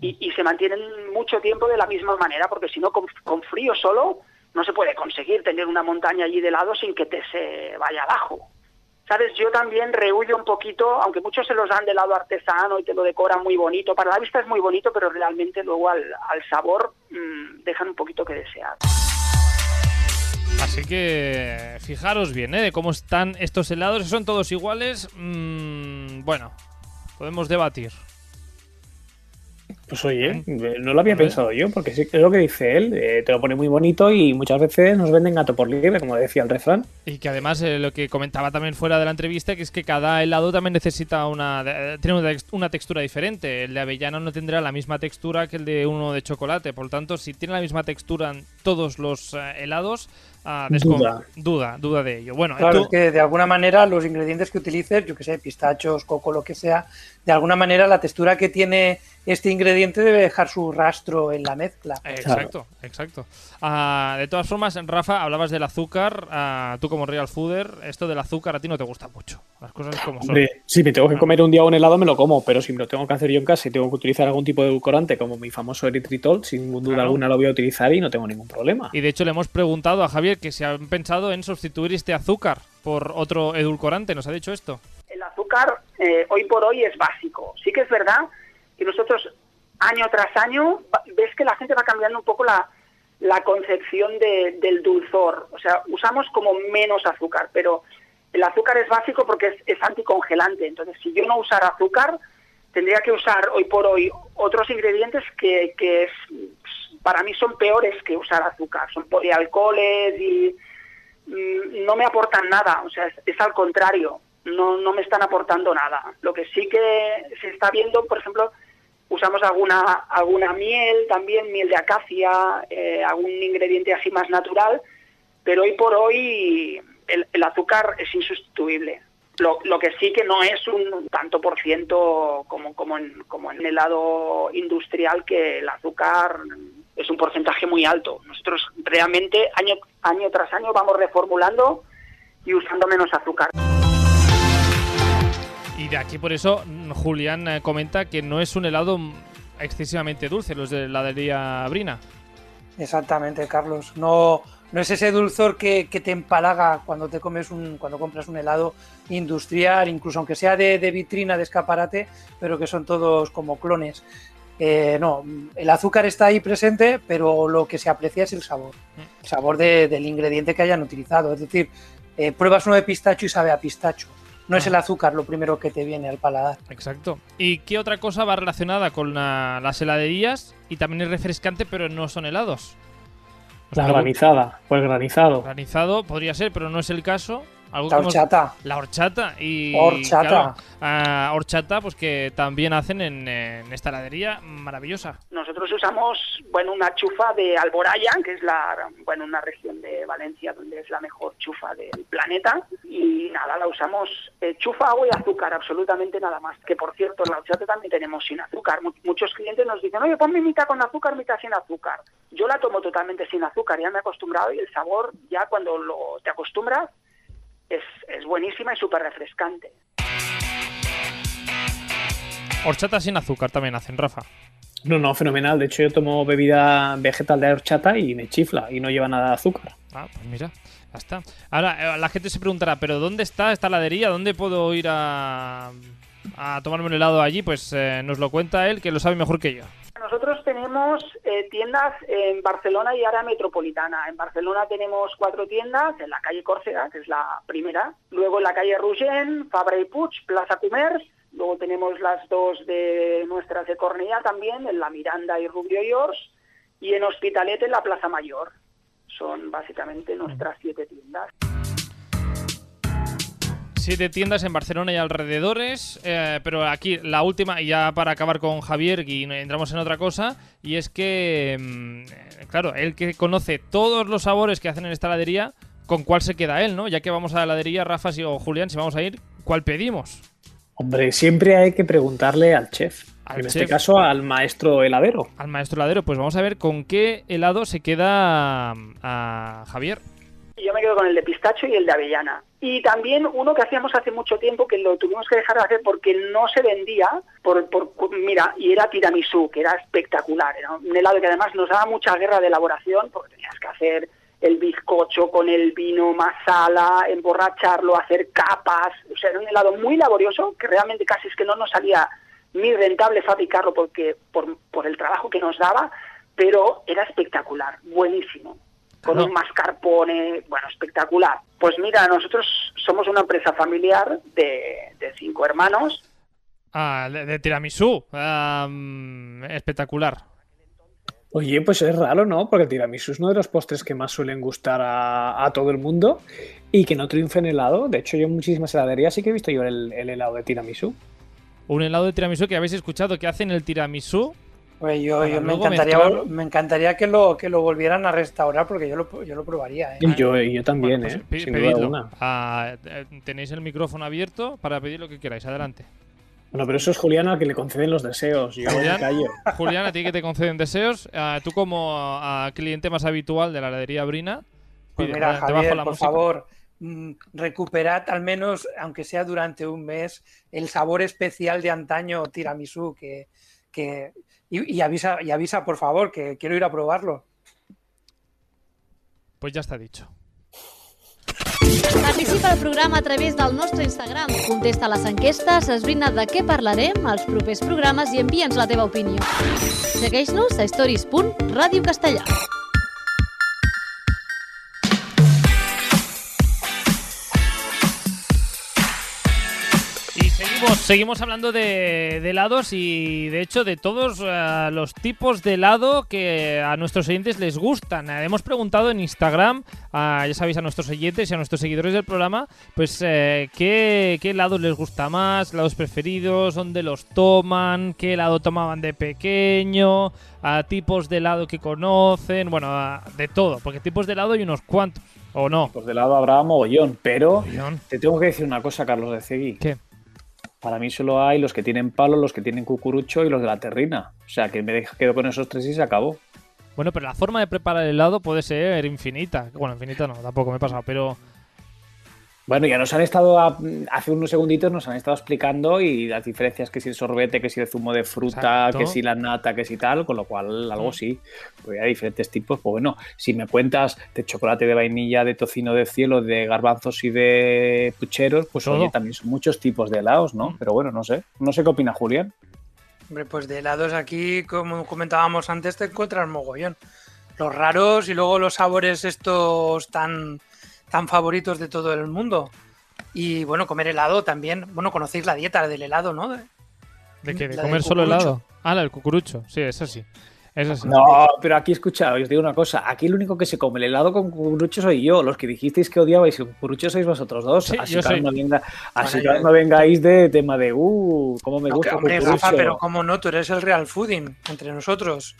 y, se mantienen mucho tiempo de la misma manera, porque si no, con, con frío solo no se puede conseguir tener una montaña allí de helado sin que te se vaya abajo. sabes, yo también rehuyo un poquito, aunque muchos se los dan de lado artesano y te lo decoran muy bonito, para la vista es muy bonito, pero realmente luego al, al sabor mmm, dejan un poquito que desear. Así que fijaros bien, ¿eh? De cómo están estos helados. ¿Son todos iguales? Mmm, bueno, podemos debatir. Pues oye, no lo había pensado yo, porque sí que es lo que dice él, eh, te lo pone muy bonito y muchas veces nos venden gato por liebre, como decía el refrán. Y que además eh, lo que comentaba también fuera de la entrevista, que es que cada helado también necesita una, eh, tiene una, textura diferente. El de avellano no tendrá la misma textura que el de uno de chocolate, por lo tanto, si tiene la misma textura en todos los eh, helados, Ah, duda. duda, duda de ello. Bueno, claro, tú... es que de alguna manera los ingredientes que utilices, yo que sé, pistachos, coco, lo que sea, de alguna manera la textura que tiene este ingrediente debe dejar su rastro en la mezcla. Exacto, claro. exacto. Uh, de todas formas, Rafa, hablabas del azúcar. Uh, tú como real fooder, esto del azúcar a ti no te gusta mucho. Las cosas como son. Hombre, si me tengo que comer un día un helado, me lo como, pero si me lo tengo que hacer yo en casa y tengo que utilizar algún tipo de edulcorante, como mi famoso eritritol, sin duda claro. alguna lo voy a utilizar y no tengo ningún problema. Y de hecho le hemos preguntado a Javier que si han pensado en sustituir este azúcar por otro edulcorante. ¿Nos ha dicho esto? El azúcar eh, hoy por hoy es básico. Sí que es verdad que nosotros año tras año ves que la gente va cambiando un poco la, la concepción de, del dulzor. O sea, usamos como menos azúcar, pero el azúcar es básico porque es, anticongelante. Entonces, si yo no usara azúcar, tendría que usar hoy por hoy otros ingredientes que, que es, para mí son peores que usar azúcar. Son polialcoholes y mmm, no me aportan nada. O sea, es, es al contrario. No, no me están aportando nada. Lo que sí que se está viendo, por ejemplo, usamos alguna alguna miel también, miel de acacia, eh, algún ingrediente así más natural, pero hoy por hoy el, azúcar es insustituible. Lo, lo, que sí que no es un tanto por ciento como, como, en, como en el lado industrial, que el azúcar es un porcentaje muy alto. Nosotros realmente año, año tras año vamos reformulando y usando menos azúcar. Y de aquí por eso Julián eh, comenta que no es un helado excesivamente dulce, los de la heladería Brina. Exactamente, Carlos. No, no es ese dulzor que, que, te empalaga cuando te comes un, cuando compras un helado industrial, incluso aunque sea de, de vitrina, de escaparate, pero que son todos como clones. Eh, no, el azúcar está ahí presente, pero lo que se aprecia es el sabor, el sabor de, del ingrediente que hayan utilizado. Es decir, eh, pruebas uno de pistacho y sabe a pistacho. No es el azúcar lo primero que te viene al paladar. Exacto. ¿Y qué otra cosa va relacionada con la, las heladerías? Y también es refrescante, pero no son helados. La granizada, o el granizado. Granizado podría ser, pero no es el caso. Algo la horchata. La horchata. Y, horchata. Claro, uh, horchata, pues que también hacen en, en, esta heladería maravillosa. Nosotros usamos, bueno, una chufa de Alboraya, que es la, bueno, una región de Valencia donde es la mejor chufa del planeta. Y nada, la usamos eh, chufa, agua y azúcar, absolutamente nada más. Que por cierto, la horchata también tenemos sin azúcar. Muchos clientes nos dicen, oye, ponme mitad con azúcar, mitad sin azúcar. Yo la tomo totalmente sin azúcar, ya me he acostumbrado y el sabor, ya cuando lo, te acostumbras, es, es buenísima y súper refrescante. Horchata sin azúcar también hacen, Rafa. No, no, fenomenal. De hecho, yo tomo bebida vegetal de horchata y me chifla y no lleva nada de azúcar. Ah, pues mira, ya está. Ahora, la gente se preguntará, ¿pero dónde está esta heladería? ¿Dónde puedo ir a, a tomarme un helado allí? Pues eh, nos lo cuenta él, que lo sabe mejor que yo. Nosotros tenemos eh, tiendas en Barcelona y área metropolitana. En Barcelona tenemos cuatro tiendas, en la calle Córcega, que es la primera, luego en la calle Rugent, Fabra y Puig, Plaza Comerç, luego tenemos las dos de nuestras de Cornellà también, en la Miranda y Rubio y Ors, y en Hospitalet en la Plaza Mayor. Son básicamente nuestras siete tiendas. Siete tiendas en Barcelona y alrededores, eh, pero aquí la última, y ya para acabar con Javier y entramos en otra cosa, y es que, mmm, claro, él que conoce todos los sabores que hacen en esta heladería, ¿con cuál se queda él, no? Ya que vamos a la heladería, Rafa si, o Julián, si vamos a ir, ¿cuál pedimos? Hombre, siempre hay que preguntarle al chef. Al en chef. este caso, al maestro heladero. Al maestro heladero, pues vamos a ver con qué helado se queda a Javier. Yo me quedo con el de pistacho y el de avellana. Y también uno que hacíamos hace mucho tiempo que lo tuvimos que dejar de hacer porque no se vendía, por, por mira, y era tiramisú, que era espectacular. Era un helado que además nos daba mucha guerra de elaboración porque tenías que hacer el bizcocho con el vino masala, emborracharlo, hacer capas, o sea, era un helado muy laborioso que realmente casi es que no nos salía ni rentable fabricarlo porque por, por el trabajo que nos daba, pero era espectacular, buenísimo. Con un mascarpone, bueno, espectacular. Pues mira, nosotros somos una empresa familiar de, de cinco hermanos Ah, de, de tiramisú. Espectacular. Oye, pues es raro, ¿no? Porque el tiramisú es uno de los postres que más suelen gustar a, a todo el mundo y que no triunfen helado. De hecho, yo en muchísimas heladerías sí que he visto yo el, el helado de tiramisú. Un helado de tiramisú que habéis escuchado que hacen el tiramisú. Pues yo, me, encantaría, mezclarlo. me encantaría que lo, que lo volvieran a restaurar porque yo lo, yo lo probaría. ¿eh? Y yo, y yo también, Bueno, ¿eh? pues, pi- Sin duda pedidlo. alguna. Ah, eh, tenéis el micrófono abierto para pedir lo que queráis. Adelante. Bueno, pero eso es Julián al que le conceden los deseos. Yo Julián. me callo. [LAUGHS] Julián, a ti que te conceden deseos. ah, tú como ah, cliente más habitual de la heladería Brina. Pues pide- mira, bajo Javier, la por música. favor, mm, recuperad al menos, aunque sea durante un mes, el sabor especial de antaño tiramisú que, que y, y avisa, y avisa, por favor, que quiero ir a probarlo. Pues ya está dicho. Participa al programa a través del nostre Instagram. Contesta les enquestes, esbrina de què parlarem als propers programes i envia'ns la teva opinió. Segueix-nos a stories.radiocastellà. Y seguimos, hablando de, de helados y de hecho de todos eh, los tipos de helado que a nuestros oyentes les gustan. Eh, hemos preguntado en Instagram, a- ya sabéis, a nuestros oyentes y a nuestros seguidores del programa, pues eh, qué, qué helados les gusta más, helados preferidos, dónde los toman, qué helado tomaban de pequeño, tipos de helado que conocen, bueno, de todo, porque tipos de helado hay unos cuantos, ¿o no? Pues de lado habrá mogollón, pero te tengo que decir una cosa, Carlos de Cegui. ¿Qué? Para mí solo hay los que tienen palo, los que tienen cucurucho y los de la terrina. O sea, que me quedo con esos tres y se acabó. Bueno, pero la forma de preparar el helado puede ser infinita. Bueno, infinita no, tampoco me he pasado, pero Bueno, ya nos han estado, a- hace unos segunditos nos han estado explicando y las diferencias que si el sorbete, que si el zumo de fruta, Exacto. que si la nata, que si tal, con lo cual algo sí. Pues hay diferentes tipos. Pues bueno, si me cuentas de chocolate de vainilla, de tocino de cielo, de garbanzos y de pucheros, pues Todo. oye, también son muchos tipos de helados, ¿no? Mm. Pero bueno, no sé. No sé qué opina Julián. Hombre, pues de helados aquí, como comentábamos antes, te encuentras mogollón. Los raros y luego los sabores estos tan, tan favoritos de todo el mundo. Y bueno, comer helado también. Bueno, conocéis la dieta del helado, ¿no? ¿de qué? ¿De La comer solo helado? Ah, la del cucurucho. Sí, eso sí. Eso sí. No, pero aquí escucha, os digo una cosa. Aquí el único que se come el helado con cucurucho soy yo. Los que dijisteis que odiabais el cucurucho sois vosotros dos. Sí, así que soy. no, venga- así Bueno, que no vengáis de tema de, uh, cómo me No, gusta el hombre, cucurucho. Rafa, pero cómo no, tú eres el real fooding entre nosotros.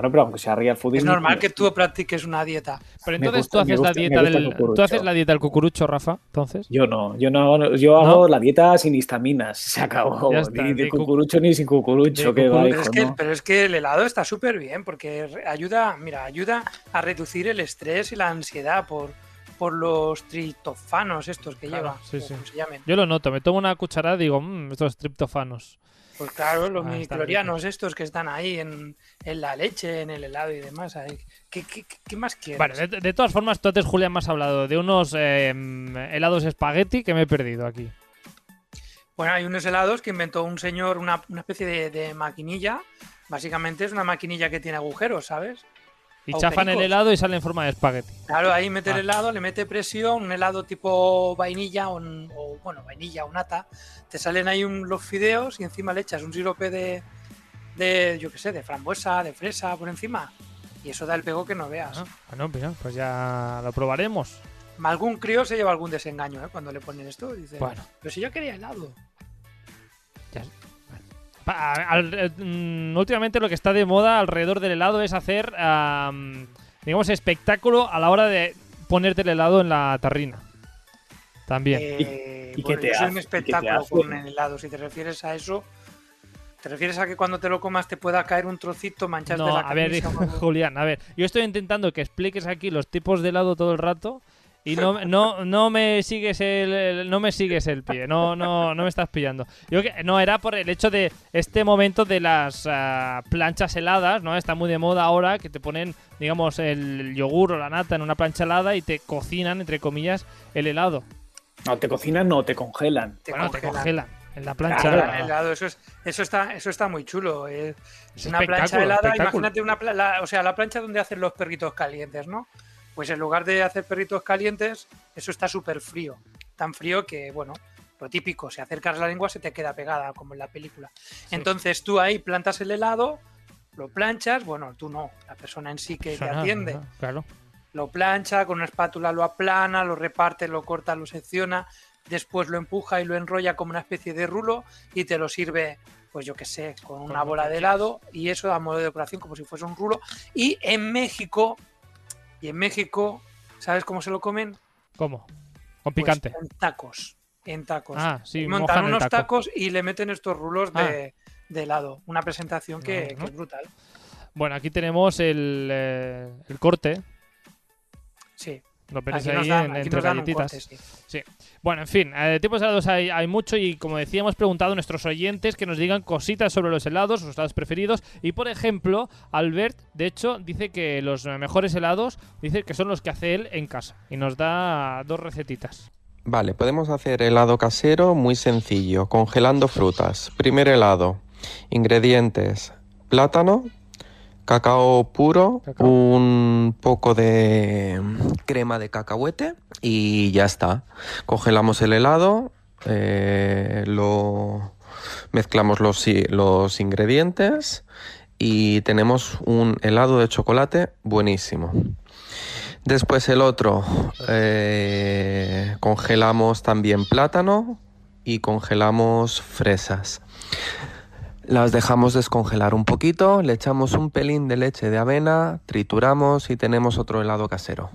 Bueno, pero aunque sea real fooding. Es normal que tú practiques una dieta. Pero entonces gusta- tú haces la gusta- dieta del cucurucho. tú haces la dieta del cucurucho, Rafa, entonces. Yo no, yo no hago, yo hago la dieta sin histaminas. [LAUGHS] Se acabó. Está, ni de de cu- cucurucho ni sin cucurucho. que va, cucurucho. Pero hijo, es, que, no. pero es que el helado está súper bien porque ayuda, mira, ayuda a reducir el estrés y la ansiedad por, por los triptofanos estos que Claro, lleva, sí, sí. se llamen. Yo lo noto, me tomo una cucharada y digo, mmm, estos triptofanos. Pues claro, los Ah, miclorianos estos que están ahí en, en la leche, en el helado y demás. ahí. ¿Qué, qué- qué- qué más quieres? Vale, de, de todas formas, tú antes, Julián, me has hablado de unos eh, helados espagueti que me he perdido aquí. Bueno, hay unos helados que inventó un señor, una, una especie de, de maquinilla. Básicamente es una maquinilla que tiene agujeros, ¿sabes? Y chafan el helado y sale en forma de espagueti. Claro, ahí mete el Ah. helado, le mete presión, un helado tipo vainilla o, bueno, vainilla o nata. Te salen ahí un- los fideos y encima le echas un sirope de, de, yo qué sé, de frambuesa, de fresa por encima. Y eso da el pego que no veas. Ah, bueno, mira, pues ya lo probaremos. Algún crío se lleva algún desengaño ¿eh? cuando le ponen esto. Dice, Bueno. pero si yo quería helado. Al- eh, mm, últimamente lo que está de moda alrededor del helado es hacer, am, digamos, espectáculo a la hora de ponerte el helado en la tarrina. También. Eh, y bueno, qué te yo soy hace? un ¿Y qué te espectáculo con el helado. Si te refieres a eso, ¿te refieres a que cuando te lo comas te pueda caer un trocito, mancharte No, la a ver, camisa o [LAUGHS] algo? Julián, a ver, yo estoy intentando que expliques aquí los tipos de helado todo el rato y no, no, no me sigues el, el- no me sigues el pie, no, no, no me estás pillando. Yo que no era por el hecho de este momento de las ah, planchas heladas, ¿no? Está muy de moda ahora que te ponen, digamos, el yogur o la nata en una plancha helada y te cocinan, entre comillas, el helado. No, te cocinan, no, te congelan. Te bueno, te congelan. en la plancha Claro, helada. El helado, eso, es, eso, está, eso está muy chulo. Es, Es una plancha helada, imagínate una la- o sea, la plancha donde hacen los perritos calientes, ¿no? Pues en lugar de hacer perritos calientes, eso está súper frío. Tan frío que, bueno, lo típico, si acercas la lengua se te queda pegada, como en la película. Entonces tú ahí plantas el helado, lo planchas, bueno, tú no, la persona en sí que te atiende Claro. lo plancha, con una espátula lo aplana, lo reparte, lo corta, lo secciona, después lo empuja y lo enrolla como una especie de rulo y te lo sirve, pues yo qué sé, con una bola de helado y eso a modo de decoración como si fuese un rulo. Y en México, y en México, ¿sabes cómo se lo comen? ¿Cómo? Con Pues picante. en tacos. En tacos. ah, sí, Montan unos taco. Ah. tacos y le meten estos rulos de, de helado. Una presentación que, es brutal. Bueno, aquí tenemos el, eh, el corte. Sí. Lo pones ahí dan, en- aquí entre galletitas. corte, sí. Bueno, en fin, eh, de tipos de helados hay, hay mucho y como decía, hemos preguntado a nuestros oyentes que nos digan cositas sobre los helados, sus helados preferidos. Y por ejemplo, Albert, de hecho, dice que los mejores helados, dice que son los que hace él en casa. Y nos da dos recetitas. Vale, podemos hacer helado casero muy sencillo, congelando frutas. Primer helado, ingredientes, plátano, cacao puro, Cacao. un poco de crema de cacahuete y ya está. Congelamos el helado, eh, lo mezclamos los, los ingredientes y tenemos un helado de chocolate buenísimo. Después el otro, eh, congelamos también plátano y congelamos fresas. Las dejamos descongelar un poquito, le echamos un pelín de leche de avena, trituramos y tenemos otro helado casero.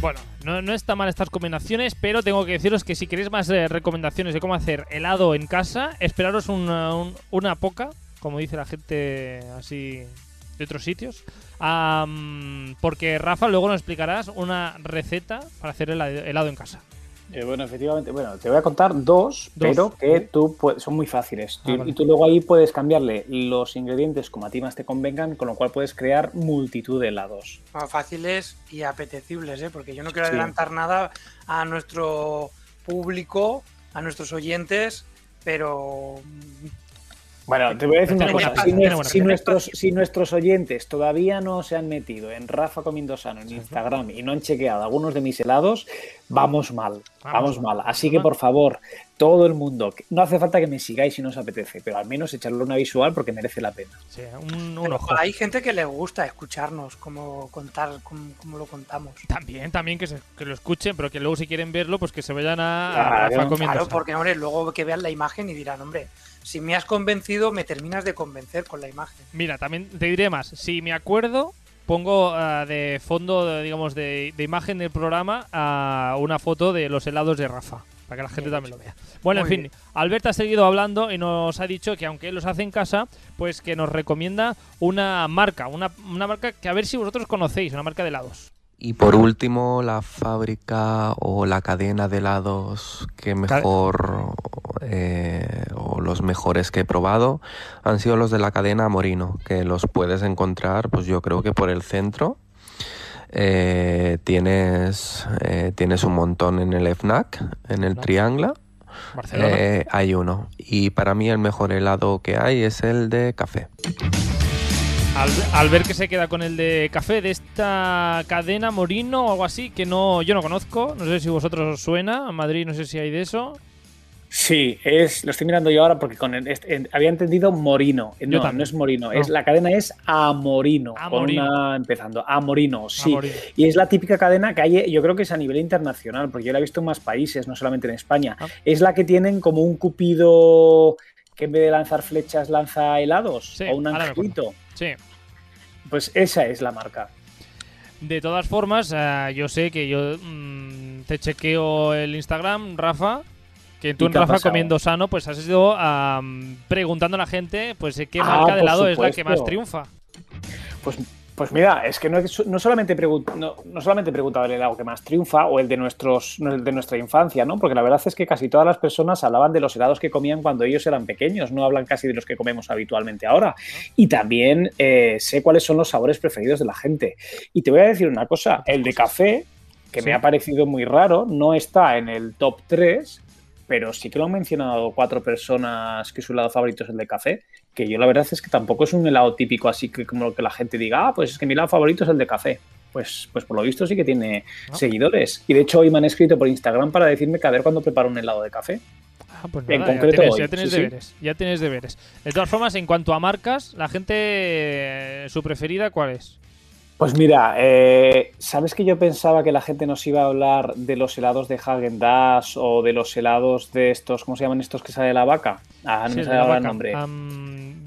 Bueno, no, no está mal estas combinaciones, pero tengo que deciros que si queréis más eh, recomendaciones de cómo hacer helado en casa, esperaros una, un- una poca, como dice la gente así de otros sitios. Porque Rafa luego nos explicarás una receta para hacer helado en casa. Eh, bueno, efectivamente, bueno, te voy a contar dos, Dos. pero que tú puedes- son muy fáciles. Ah, vale. Y tú luego ahí puedes cambiarle los ingredientes como a ti más te convengan, con lo cual puedes crear multitud de helados. Más fáciles y apetecibles, ¿eh? porque yo no quiero Sí. adelantar nada a nuestro público, a nuestros oyentes, pero Bueno, te voy a decir una cosa. Si, nuestros, si nuestros oyentes todavía no se han metido en Rafa Comiendo Sano en Instagram y no han chequeado algunos de mis helados, vamos mal. Vamos Vamos mal. Así que, por favor, todo el mundo, no hace falta que me sigáis si no os apetece, pero al menos echarle una visual porque merece la pena. Sí, un, ojo. hay gente que le gusta escucharnos, como contar, como, como lo contamos. También, también que, se- que lo escuchen, pero que luego si quieren verlo, pues que se vayan a, a Claro, Rafa comiendo. Claro, sano. porque hombre, luego que vean la imagen y dirán, hombre, si me has convencido, me terminas de convencer con la imagen. Mira, también te diré más. Si me acuerdo, pongo ah, de fondo, digamos, de, de imagen del programa a una foto de los helados de Rafa. Para que la gente Bien también lo vea. Bueno, Muy en fin, Albert ha seguido hablando y nos ha dicho que aunque él los hace en casa, pues que nos recomienda una marca, una, una marca que a ver si vosotros conocéis, una marca de helados. Y por último, la fábrica o la cadena de helados que mejor eh, los mejores que he probado han sido los de la cadena Morino, que los puedes encontrar, pues yo creo que por el centro. Eh, tienes, eh, tienes un montón en el FNAC, en el. Triangla. Eh, hay uno. Y para mí el mejor helado que hay es el de café. Al, al ver que se queda con el de café de esta cadena Morino o algo así, que no yo no conozco, no sé si vosotros os suena, en Madrid no sé si hay de eso. Sí, es, lo estoy mirando yo ahora porque con el- este- en- había entendido Morino. Eh, Yo No, no es Morino. No. Es, la cadena es Amorino. con Amorino. una- empezando. Amorino, sí. Y es la típica cadena que hay, yo creo que es a nivel internacional, porque yo la he visto en más países, no solamente en España. Ah. Es la que tienen como un cupido que en vez de lanzar flechas lanza helados Sí, o un angelito. Sí. Pues esa es la marca. De todas formas, eh, yo sé que yo mm, te chequeo el Instagram, Rafa, que tú ¿Y en qué ha Rafa pasado? comiendo sano, pues has ido preguntando a la gente pues eh, qué Ah, marca de helado es la que más triunfa. Pues Pues mira, es que no, no solamente no, no, solamente preguntaba el helado que más triunfa o el de nuestros el de nuestra infancia, ¿no? Porque la verdad es que casi todas las personas hablaban de los helados que comían cuando ellos eran pequeños, no hablan casi de los que comemos habitualmente ahora. Y también eh, sé cuáles son los sabores preferidos de la gente. Y te voy a decir una cosa, el de café, que me ha parecido muy raro, no está en el top 3, pero sí que lo han mencionado cuatro personas que su helado favorito es el de café, que yo la verdad es que tampoco es un helado típico así que como que la gente diga, ah, pues es que mi helado favorito es el de café. Pues, pues por lo visto sí que tiene seguidores. Y de hecho hoy me han escrito por Instagram para decirme que a ver cuándo preparo un helado de café. Ah, pues en concreto ya tienes, deberes, ya tienes deberes. De todas formas, en cuanto a marcas, la gente, eh, su preferida, ¿cuál es? Pues mira, eh, ¿sabes que yo pensaba que la gente nos iba a hablar de los helados de Hagen Dazs o de los helados de estos, ¿cómo se llaman estos que sale de la vaca? Ah, no me sale el nombre.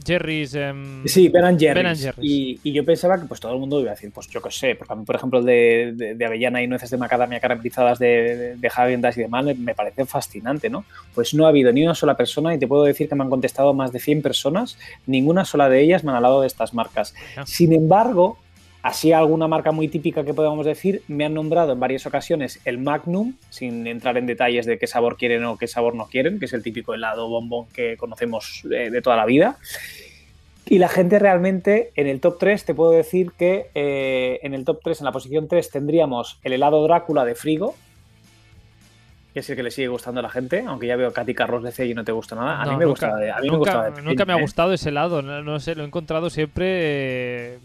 Jerry's. Em, sí, Ben Jerry's. Y, yo pensaba que pues todo el mundo iba a decir, pues yo qué sé, porque a mí, por ejemplo, el de, de, avellana y nueces de macadamia caramelizadas de, de, Hagen Dazs y demás me parece fascinante, ¿no? Pues no ha habido ni una sola persona y te puedo decir que me han contestado más de 100 personas, ninguna sola de ellas me han hablado de estas marcas. Sin embargo, Así alguna marca muy típica que podemos decir, me han nombrado en varias ocasiones el Magnum, sin entrar en detalles de qué sabor quieren o qué sabor no quieren, que es el típico helado bombón que conocemos de, toda la vida. Y la gente realmente en el top 3 te puedo decir que eh, en el top 3, en la posición 3, tendríamos el helado Drácula de Frigo, que es el que le sigue gustando a la gente, aunque ya veo a Katy Carros de C y no te gusta nada. A mí me gusta. A mí nunca, me, nunca me ha ¿eh? gustado ese helado, no, sé, lo he encontrado siempre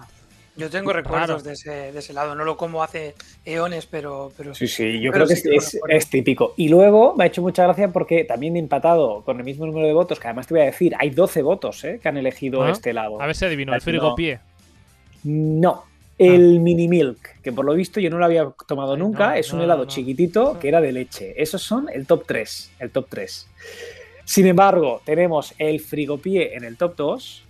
yo tengo recuerdos de ese, de ese, lado, no lo como hace eones, pero, pero sí. Sí, yo creo que es, típico. Y luego me ha hecho mucha gracia porque también he empatado con el mismo número de votos, que además te voy a decir, hay 12 votos ¿eh? que han elegido ah. este lado. A ver si adivino, el frigopié. No, el ah. mini milk, que por lo visto yo no lo había tomado nunca, es un helado chiquitito que era de leche. Esos son el top 3, el top 3. Sin embargo, tenemos el frigopié en el top 2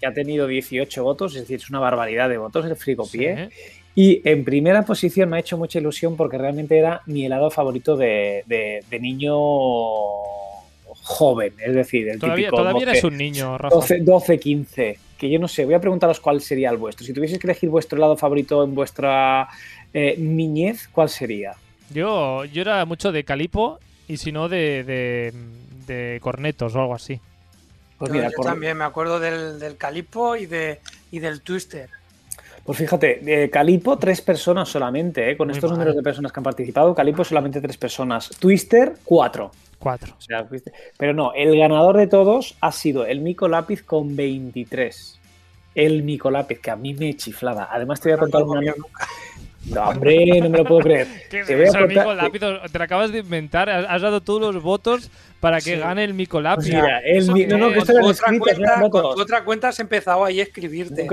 que ha tenido 18 votos, es decir, es una barbaridad de votos el frigopié. Y en primera posición me ha hecho mucha ilusión porque realmente era mi helado favorito de, niño joven, es decir, el todavía, típico Todavía eres un niño, Rafa. 12, 15, que yo no sé, voy a preguntaros cuál sería el vuestro. Si tuvieseis que elegir vuestro helado favorito en vuestra eh, niñez, ¿cuál sería? Yo, yo era mucho de calipo y si no de, de cornetos o algo así. Pues yo, también me acuerdo del, del Calipo y, de, y del Twister. Pues fíjate, Calipo tres personas solamente, ¿eh? con estos números de personas que han participado, Calipo solamente tres personas, Twister cuatro. Cuatro. pero no, el ganador de todos ha sido el Mico Lápiz con 23. El Mico Lápiz, que a mí me chiflaba. Además te voy a contar una, no, hombre, no me lo puedo creer. [LAUGHS] te, voy a Mico Lápiz, te lo acabas de inventar. Has dado todos los votos para que gane el Micolapis. Pues mira, el no, no, que esto otra, cuenta, otra cuenta has empezado ahí a escribirte.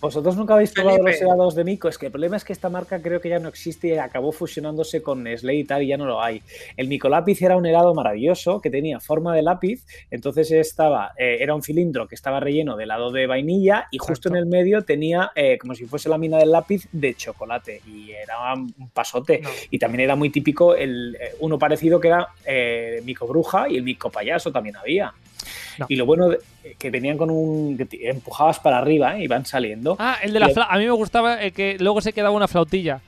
vosotros, nunca, habéis probado los helados de Mico. Es que el problema es que esta marca creo que ya no existe y acabó fusionándose con Nestlé y tal y ya no lo hay. El Micolápiz era un helado maravilloso que tenía forma de lápiz, entonces estaba, eh, era un cilindro que estaba relleno de helado de vainilla y justo en el medio tenía eh, como si fuese la mina del lápiz de chocolate y era un pasote. Y también era muy típico el, eh, uno parecido que era Mico Bruja y el Mico Payaso también había. Y lo bueno que venían con un. que empujabas para arriba y ¿eh? van saliendo. Ah, el de la flauta. A mí me gustaba que luego se quedaba una flautilla.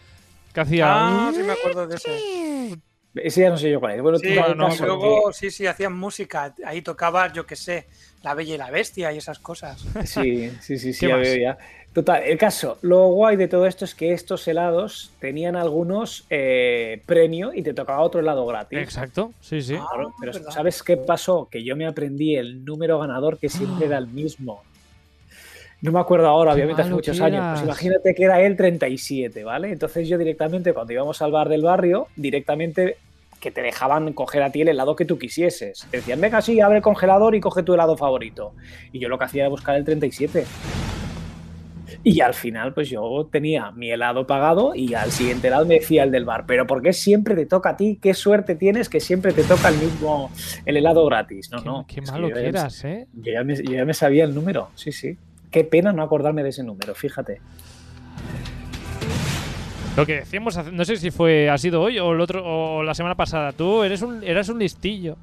Que hacía. Ah, sí, me acuerdo de ese. Ese ya no sé yo cuál es. Bueno, sí, luego, sí, sí, hacían música. Ahí tocaba, yo qué sé, La Bella y la Bestia y esas cosas. Sí, sí, sí, sí, ya veo ya. Total, el caso, lo guay de todo esto es que estos helados tenían algunos eh, premio y te tocaba otro helado gratis. Exacto, sí, sí. pero ¿sabes qué pasó? Que yo me aprendí el número ganador que siempre era el mismo. No me acuerdo ahora, obviamente hace muchos años. Pues imagínate que era el 37, ¿vale? Entonces yo directamente, cuando íbamos al bar del barrio, directamente que te dejaban coger a ti el helado que tú quisieses. Te decían, venga, sí, abre el congelador y coge tu helado favorito. Y yo lo que hacía era buscar el 37. Y al final, pues yo tenía mi helado pagado y al siguiente helado me decía el del bar, pero ¿por qué siempre te toca a ti? ¿Qué suerte tienes que siempre te toca el mismo, el helado gratis? No, no. Qué malo que eras, ¿eh? Yo ya, me, yo ya me sabía el número, sí, sí. Qué pena no acordarme de ese número, fíjate. Lo que decíamos, no sé si fue ha sido hoy o el otro o la semana pasada. Tú eres un eras un listillo.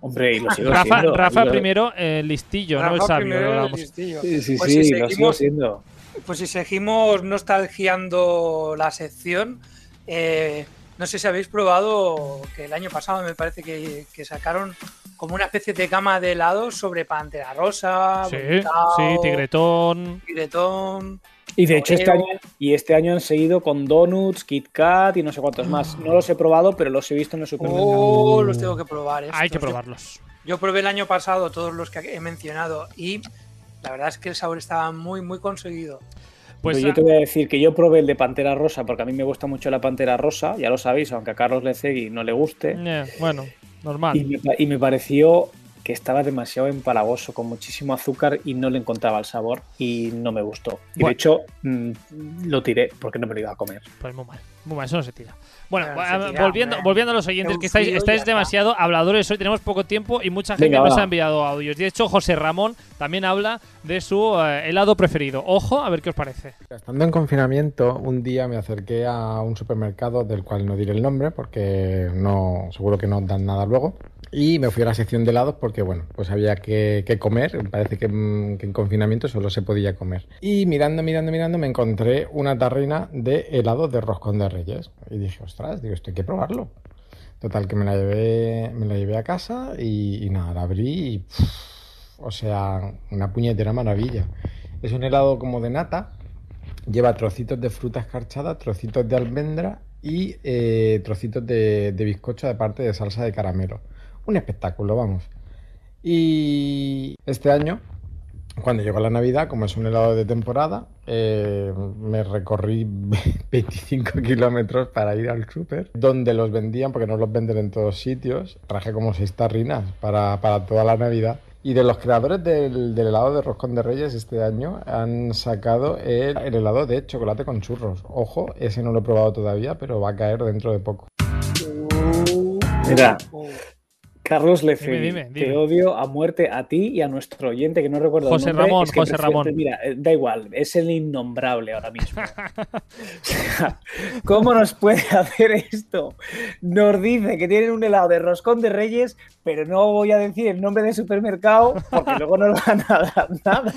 Hombre, y lo sigo Rafa, Rafa primero el listillo, no el sabio. Primero el listillo. Sí, sí, pues sí, lo sigo siendo. Pues si seguimos nostalgiando la sección, eh, no sé si habéis probado que el año pasado me parece que, que sacaron como una especie de gama de helados sobre Pantera Rosa, Sí, tigretón. Tigretón. Y de hecho este año, y este año han seguido con Donuts, Kit Kat y no sé cuántos más. No los he probado, pero los he visto en el supermercado. Oh, los tengo que probar. Hay que. Yo- probarlos. Yo probé el año pasado todos los que he mencionado y la verdad es que el sabor estaba muy, muy conseguido. Pues yo te voy a decir que yo probé el de Pantera Rosa porque a mí me gusta mucho la Pantera Rosa, ya lo sabéis, aunque a Carlos Lecegui no le guste. eh, bueno, normal. Y me, pa- y me pareció que estaba demasiado empalagoso, con muchísimo azúcar y no le encontraba el sabor y no me gustó. Y Bueno. de hecho mm, lo tiré porque no me lo iba a comer. Pues muy mal, muy mal, eso no se tira. Bueno, se tira, volviendo, volviendo a los oyentes, que estáis, estáis está. demasiado habladores hoy, tenemos poco tiempo y mucha gente Venga, nos va. ha enviado audios. De hecho, José Ramón también habla de su eh, helado preferido. Ojo, a ver qué os parece. Estando en confinamiento, un día me acerqué a un supermercado del cual no diré el nombre porque no, seguro que no dan nada luego. Y me fui a la sección de helados porque, bueno, pues había que, que comer. Me parece que, mm, que en confinamiento solo se podía comer. Y mirando, mirando, mirando, me encontré una tarrina de helado de roscón de reyes. Y dije, ostras, digo, esto hay que probarlo. Total, que me la llevé, me la llevé a casa y, y nada, la abrí y, o sea, una puñetera maravilla. Es un helado como de nata, lleva trocitos de fruta escarchada, trocitos de almendra y eh, trocitos de, de bizcocho de parte de salsa de caramelo. Un espectáculo, vamos. Y este año, cuando llegó la Navidad, como es un helado de temporada, eh, me recorrí [LAUGHS] 25 kilómetros para ir al súper, donde los vendían, porque no los venden en todos sitios. Traje como seis tarrinas para, para toda la Navidad. Y de los creadores del, helado de roscón de reyes este año han sacado el, el helado de chocolate con churros. Ojo, ese no lo he probado todavía, pero va a caer dentro de poco. Mira, Carlos Lecegui, Dime, dime, dime. te odio a muerte a ti y a nuestro oyente que no recuerdo José el nombre. Ramón, Es que José prefiero- Ramón. Mira, eh, da igual, es el innombrable ahora mismo. O [LAUGHS] sea, [LAUGHS] ¿Cómo nos puede hacer esto? Nos dice que tienen un helado de roscón de reyes, pero no voy a decir el nombre del supermercado porque [LAUGHS] luego no nos van a dar nada.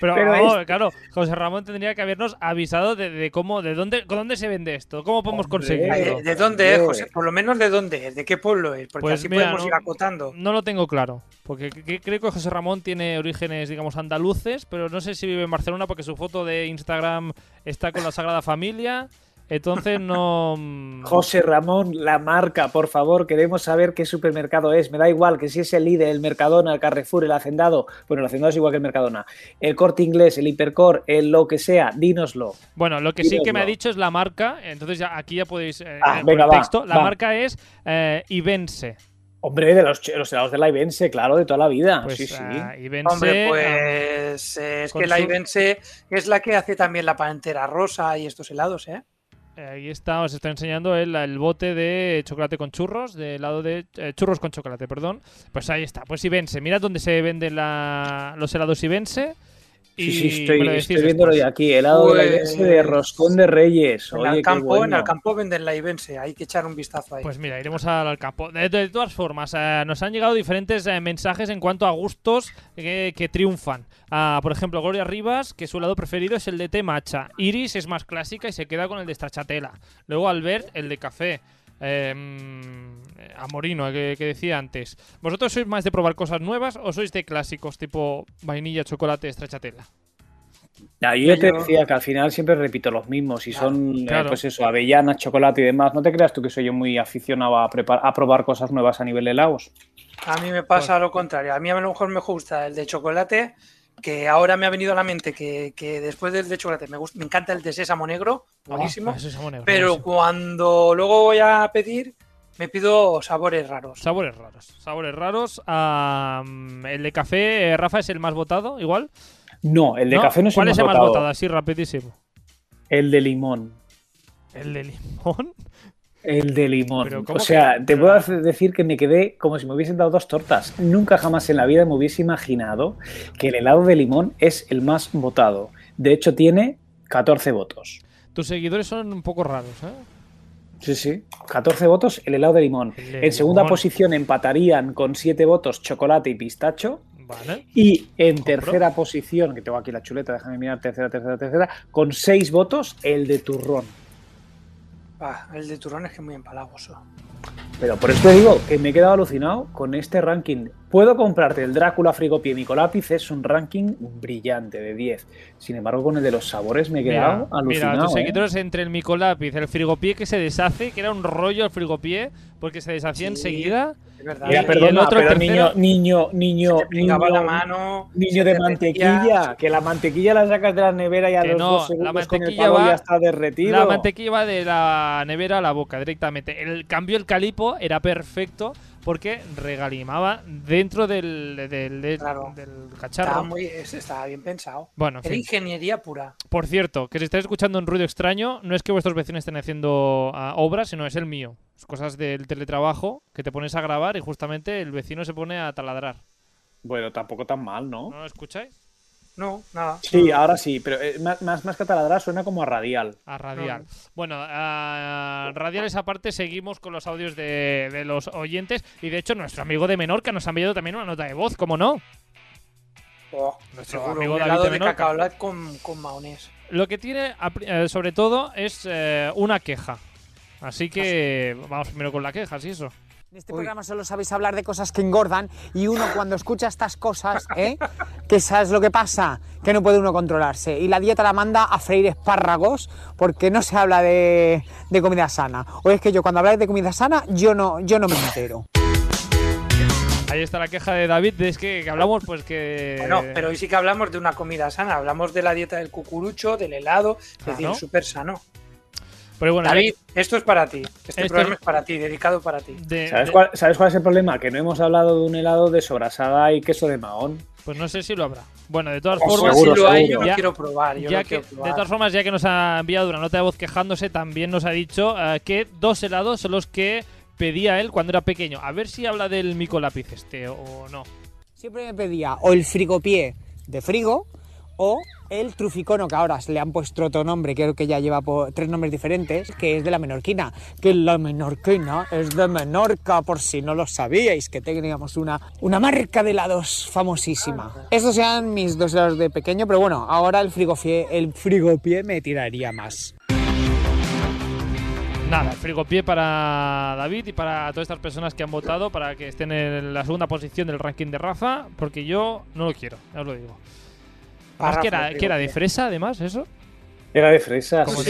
Pero, Pero es- claro, José Ramón tendría que habernos avisado de, de cómo, de dónde, con dónde se vende esto, cómo podemos Hombre. conseguirlo. ¿De, de dónde es. José? Por lo menos de dónde es, de qué pueblo es, porque Pues así mira, podemos no- ir acotando. No lo tengo claro, porque creo que José Ramón tiene orígenes, digamos, andaluces, pero no sé si vive en Barcelona porque su foto de Instagram está con la Sagrada Familia, entonces no... mm, José Ramón, la marca, por favor, queremos saber qué supermercado es. Me da igual que si es el Lidl, el Mercadona, el Carrefour, el Hacendado. Bueno, el Hacendado es igual que el Mercadona. El Corte Inglés, el Hipercor, el lo que sea, dínoslo. Bueno, lo que sí que me ha dicho es la marca, entonces ya aquí ya podéis... eh, Ah, venga, el va, texto, la va. marca es eh, Ibense. Hombre, de los, helados de la Ibense, claro, de toda la vida. Pues sí, sí. Ibense, Hombre, ah, pues eh, es que la Ibense es la que hace también la pantera rosa y estos helados, ¿eh? Eh, Ahí está, os estoy enseñando el, el bote de chocolate con churros, de helado de eh, churros con chocolate, perdón. Pues ahí está, pues Ibense. Mirad dónde se venden la- los helados Ibense. Y Sí, sí, estoy, lo decís estoy viéndolo después. ya aquí. Helado de la Pues- Ibense de roscón de Reyes. En Oye, el qué campo, en bueno. el campo venden la Ibense, hay que echar un vistazo ahí. Pues mira, iremos al, campo. De, de todas formas, eh, nos han llegado diferentes eh, mensajes en cuanto a gustos que, que triunfan. Ah, por ejemplo, Gloria Rivas, que su helado preferido es el de té matcha. Iris es más clásica y se queda con el de stracciatella. Luego Albert, el de café. Eh, mm, Amorino, que, que decía antes. ¿Vosotros sois más de probar cosas nuevas o sois de clásicos tipo vainilla, chocolate, stracciatella? Ya, yo ya te decía que al final siempre repito los mismos y Claro, son, eh, claro. pues eso, avellanas, chocolate y demás. No te creas tú que soy yo muy aficionado a, prepar- a probar cosas nuevas a nivel de helados. A mí me pasa lo contrario. A mí a lo mejor me gusta el de chocolate, que ahora me ha venido a la mente que, que después del de chocolate me, gusta, me encanta el de sésamo negro, buenísimo. Es negro, pero buenísimo. cuando luego voy a pedir, me pido sabores raros. Sabores raros. Sabores raros. El de café, eh, Rafa, es el más votado, igual. No, el de ¿No? café no es ¿Cuál el es más el más votado. votado? Así rapidísimo. El de limón. ¿El de limón? El de limón. Pero ¿cómo O sea, que- te puedo decir que me quedé como si me hubiesen dado dos tortas. Nunca jamás en la vida me hubiese imaginado que el helado de limón es el más votado. De hecho, tiene 14 votos. Tus seguidores son un poco raros, ¿eh? Sí, sí. 14 votos el helado de limón. El En segunda posición empatarían con 7 votos chocolate y pistacho. Vale. Y en Compro. tercera posición, que tengo aquí la chuleta, déjame mirar, tercera, tercera, tercera, con seis votos, el de turrón. Ah, el de turrón es que es muy empalagoso. Pero por eso te digo que me he quedado alucinado con este ranking. Puedo comprarte el Drácula Frigopie Micolápiz, es un ranking brillante de 10. Sin embargo, con el de los sabores me he Mira, quedado mira, alucinado. tus ¿eh? seguidores entre el micolápiz, el frigopié que se deshace, que era un rollo el frigopié, porque se deshacía Sí. enseguida. Verdad. Mira, y el perdona, otro, pero niño, niño, niño, niño, la mano. niño de te mantequilla, derretía. que la mantequilla la sacas de la nevera y a Que los no, dos la segundos con el mantequilla va- ya está derretido. La mantequilla va de la nevera a la boca directamente. El cambio el calipo era perfecto porque regalimaba dentro del, del, del- Claro. del Estaba, cacharro. muy, estaba bien pensado. Bueno, en Era fin. ingeniería pura. Por cierto, que si estáis escuchando un ruido extraño, no es que vuestros vecinos estén haciendo ah, obras, sino es el mío. Es cosas del teletrabajo que te pones a grabar y justamente el vecino se pone a taladrar. Bueno, tampoco tan mal, ¿no? ¿No lo escucháis? No, nada. Sí, ahora sí, pero eh, más, más, más que taladrar suena como a radial. A radial. Bueno, a radiales aparte, seguimos con los audios de, de los oyentes. Y de hecho, nuestro amigo de Menorca nos ha enviado también una nota de voz, ¿cómo no? Oh, Nuestro seguro, amigo un David de de Menorca. con, con maonés. Lo que tiene, eh, sobre todo, es eh, una queja. Así que vamos primero con la queja, ¿sí eso? En este Uy. programa solo sabéis hablar de cosas que engordan y uno cuando escucha estas cosas, [LAUGHS] ¿eh? que sabes lo que pasa, que no puede uno controlarse. Y la dieta la manda a freír espárragos porque no se habla de, de comida sana. O es que yo cuando habláis de comida sana, yo no, yo no me entero. Ahí está la queja de David, es que, que hablamos pues que... Bueno, pero hoy sí que hablamos de una comida sana. Hablamos de la dieta del cucurucho, del helado, es decir, Claro. súper sano. Pero bueno, David, esto es para ti. Este Esto programa es- para ti, dedicado para ti. de- ¿Sabes de- cuál, ¿Sabes cuál es el problema? Que no hemos hablado de un helado de sobrasada y queso de mahón. pues no sé si lo habrá. Bueno, de todas Oh, Pues formas... seguro, si lo hay, yo seguro. lo Ya- quiero probar. Yo ya lo que, quiero de todas formas, ya que nos ha enviado una nota de voz quejándose, también nos ha dicho eh, que dos helados son los que pedía él cuando era pequeño. A ver si habla del micolápiz este o no. Siempre me pedía o el frigopié de frigo o el truficono, que ahora se le han puesto otro nombre, creo que ya lleva tres nombres diferentes, que es de la menorquina. Que la menorquina es de Menorca, por si no lo sabíais, que teníamos una, una marca de helados famosísima. Estos eran mis dos helados de pequeño, pero bueno, ahora el frigopié, el frigopié me tiraría más. Nada, frigopié para David y para todas estas personas que han votado para que estén en la segunda posición del ranking de Rafa, porque yo no lo quiero, ya os lo digo. Además, que Rafa, era, que era de fresa, además, eso. Era de fresas. Como Es,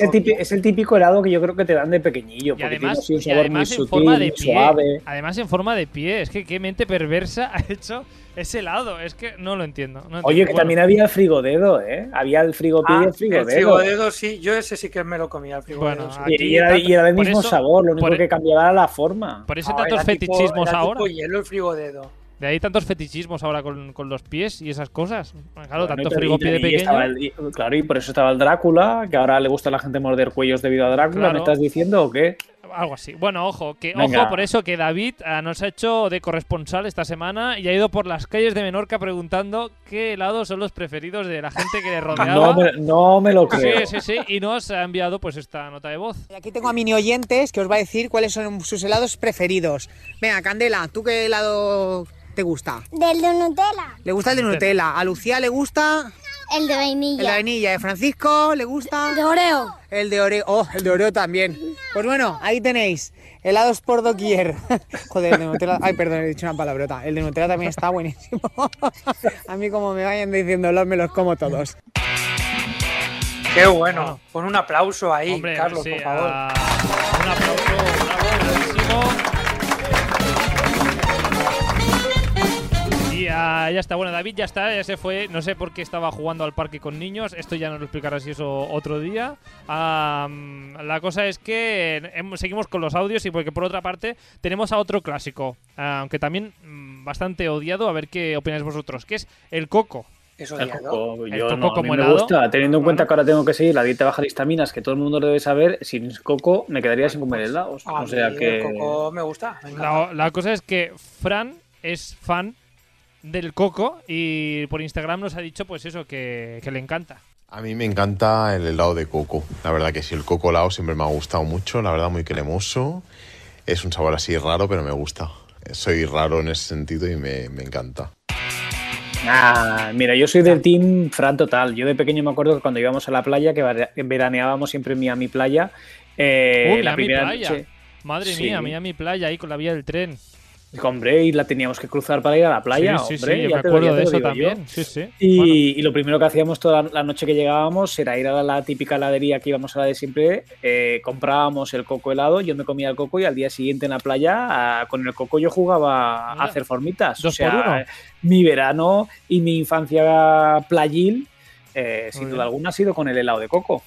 el típico, es el típico helado que yo creo que te dan de pequeñillo. Y Porque además, tiene un y sabor muy además en sutil, forma de muy pie. suave. Además en forma de pie. Es que qué mente perversa [LAUGHS] ha hecho ese helado. Es que no lo entiendo. no Oye, entiendo. que Bueno, también había el frigodedo, ¿eh? Había el frigopié Ah, y el el frigodedo. frigodedo, sí. Yo ese sí que me lo comía, el frigodedo. Bueno, sí. Y, y era, y era del mismo eso- sabor, lo único por- que cambiaba era la forma. Por eso No, tantos tipo- fetichismos era ahora. tipo hielo el frigodedo. De ahí tantos fetichismos ahora con, con los pies y esas cosas. Claro, Bueno, tanto y- frigopié de y pequeño. el- y- claro, y por eso estaba el Drácula, que ahora le gusta a la gente morder cuellos debido a Drácula, Claro. ¿me estás diciendo o qué? Algo así. Bueno, ojo, que Venga. ojo por eso que David ah, nos ha hecho de corresponsal esta semana y ha ido por las calles de Menorca preguntando qué helados son los preferidos de la gente que le [LAUGHS] rodeaba. No me, no me lo creo. Sí, sí, sí. Y nos ha enviado pues esta nota de voz. Y aquí tengo a mini oyentes que os va a decir cuáles son sus helados preferidos. Venga, Candela, ¿tú qué helado te gusta? Del de Nutella. Le gusta el de Nutella. A Lucía le gusta El de el de vainilla. vainilla. ¿A Francisco le gusta? De Oreo. El de Oreo. Oh, el de Oreo también. Pues bueno, ahí tenéis. Helados por doquier. [LAUGHS] Joder, el de Nutella. Ay, perdón, he dicho una palabrota. El de Nutella también está buenísimo. [LAUGHS] A mí, como me vayan diciendo, los me los como todos. Qué bueno. Pon un aplauso ahí, Hombre, Carlos, sí, por favor. un aplauso, bravo, bravísimo. Y ah, ya está, bueno, David ya está, ya se fue. No sé por qué estaba jugando al parque con niños. Esto ya nos lo explicará si eso otro día. Mm, la cosa es que em- seguimos con los audios y porque por otra parte tenemos a otro clásico, aunque también mm, bastante odiado. A ver qué opináis vosotros, que es el coco. Es El coco, El yo coco no, a mí me gusta, teniendo en cuenta Bueno. que ahora tengo que seguir la dieta baja de histaminas, que todo el mundo debe saber, sin coco me quedaría sin comer helados. A O sea mí que... El coco me gusta. me. La, la cosa es que Fran es fan del coco y por Instagram nos ha dicho pues eso, que, que le encanta. A mí me encanta el helado de coco. La verdad que sí, el coco helado siempre me ha gustado mucho. La verdad, muy cremoso. Es un sabor así raro, pero me gusta. soy raro en ese sentido y me, me encanta. Ah, mira, yo soy del team Fran total. Yo de pequeño me acuerdo que cuando íbamos a la playa, que veraneábamos siempre en Miami Playa, eh, Uy, la Miami primera Playa. noche, Madre Sí. mía, Miami Playa ahí con la vía del tren. Hombre, y la teníamos que cruzar para ir a la playa, sí, sí, hombre, sí, yo ya me te- acuerdo de eso yo. también. Sí, sí. Y, Bueno, y lo primero que hacíamos toda la noche que llegábamos era ir a la, típica heladería que íbamos a la de siempre, eh, comprábamos el coco helado, yo me comía el coco y al día siguiente en la playa a- con el coco yo jugaba Mira, a hacer formitas. dos o sea, por uno. mi verano y mi infancia playil, eh, sin duda alguna, ha sido con el helado de coco.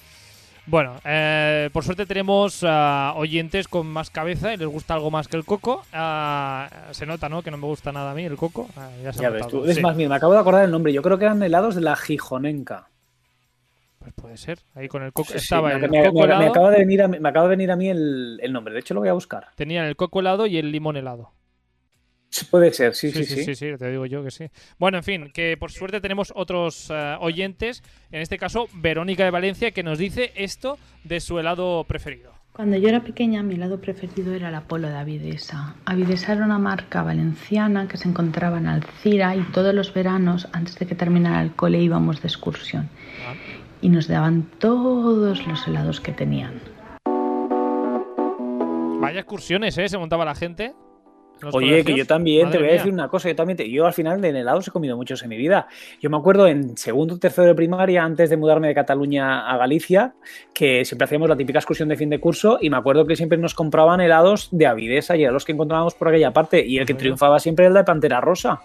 Bueno, eh, por suerte tenemos ah, oyentes con más cabeza y les gusta algo más que el coco. Ah, se nota, ¿no? Que no me gusta nada a mí el coco. Ah, ya se Ya ves tú. Es Sí, más, mira, me acabo de acordar el nombre. Yo creo que eran helados de la Gijonenca. pues puede ser. Ahí con el coco. Sí, sí, Estaba me, el me- coco me- me helado. acaba de venir a, mí- me acaba de venir a mí el, el nombre. De hecho, lo voy a buscar. Tenían el coco helado y el limón helado. Puede ser, sí, sí, sí. sí, sí, te digo yo que sí. Bueno, en fin, que por suerte tenemos otros eh, oyentes, en este caso Verónica de Valencia, que nos dice esto de su helado preferido. Cuando yo era pequeña, mi helado preferido era el Apolo de Avidesa. Avidesa era una marca valenciana que se encontraba en Alcira y todos los veranos, antes de que terminara el cole, íbamos de excursión. Ah. Y nos daban todos los helados que tenían. Vaya excursiones, ¿eh? Se montaba la gente. Oye, que yo también Madre te voy a decir una cosa. Yo también te- yo al final de helados he comido muchos en mi vida. Yo me acuerdo en segundo o tercero de primaria, antes de mudarme de Cataluña a Galicia, que siempre hacíamos la típica excursión de fin de curso y me acuerdo que siempre nos compraban helados de Avidesa y eran los que encontrábamos por aquella parte. Y el que triunfaba siempre era el de Pantera Rosa,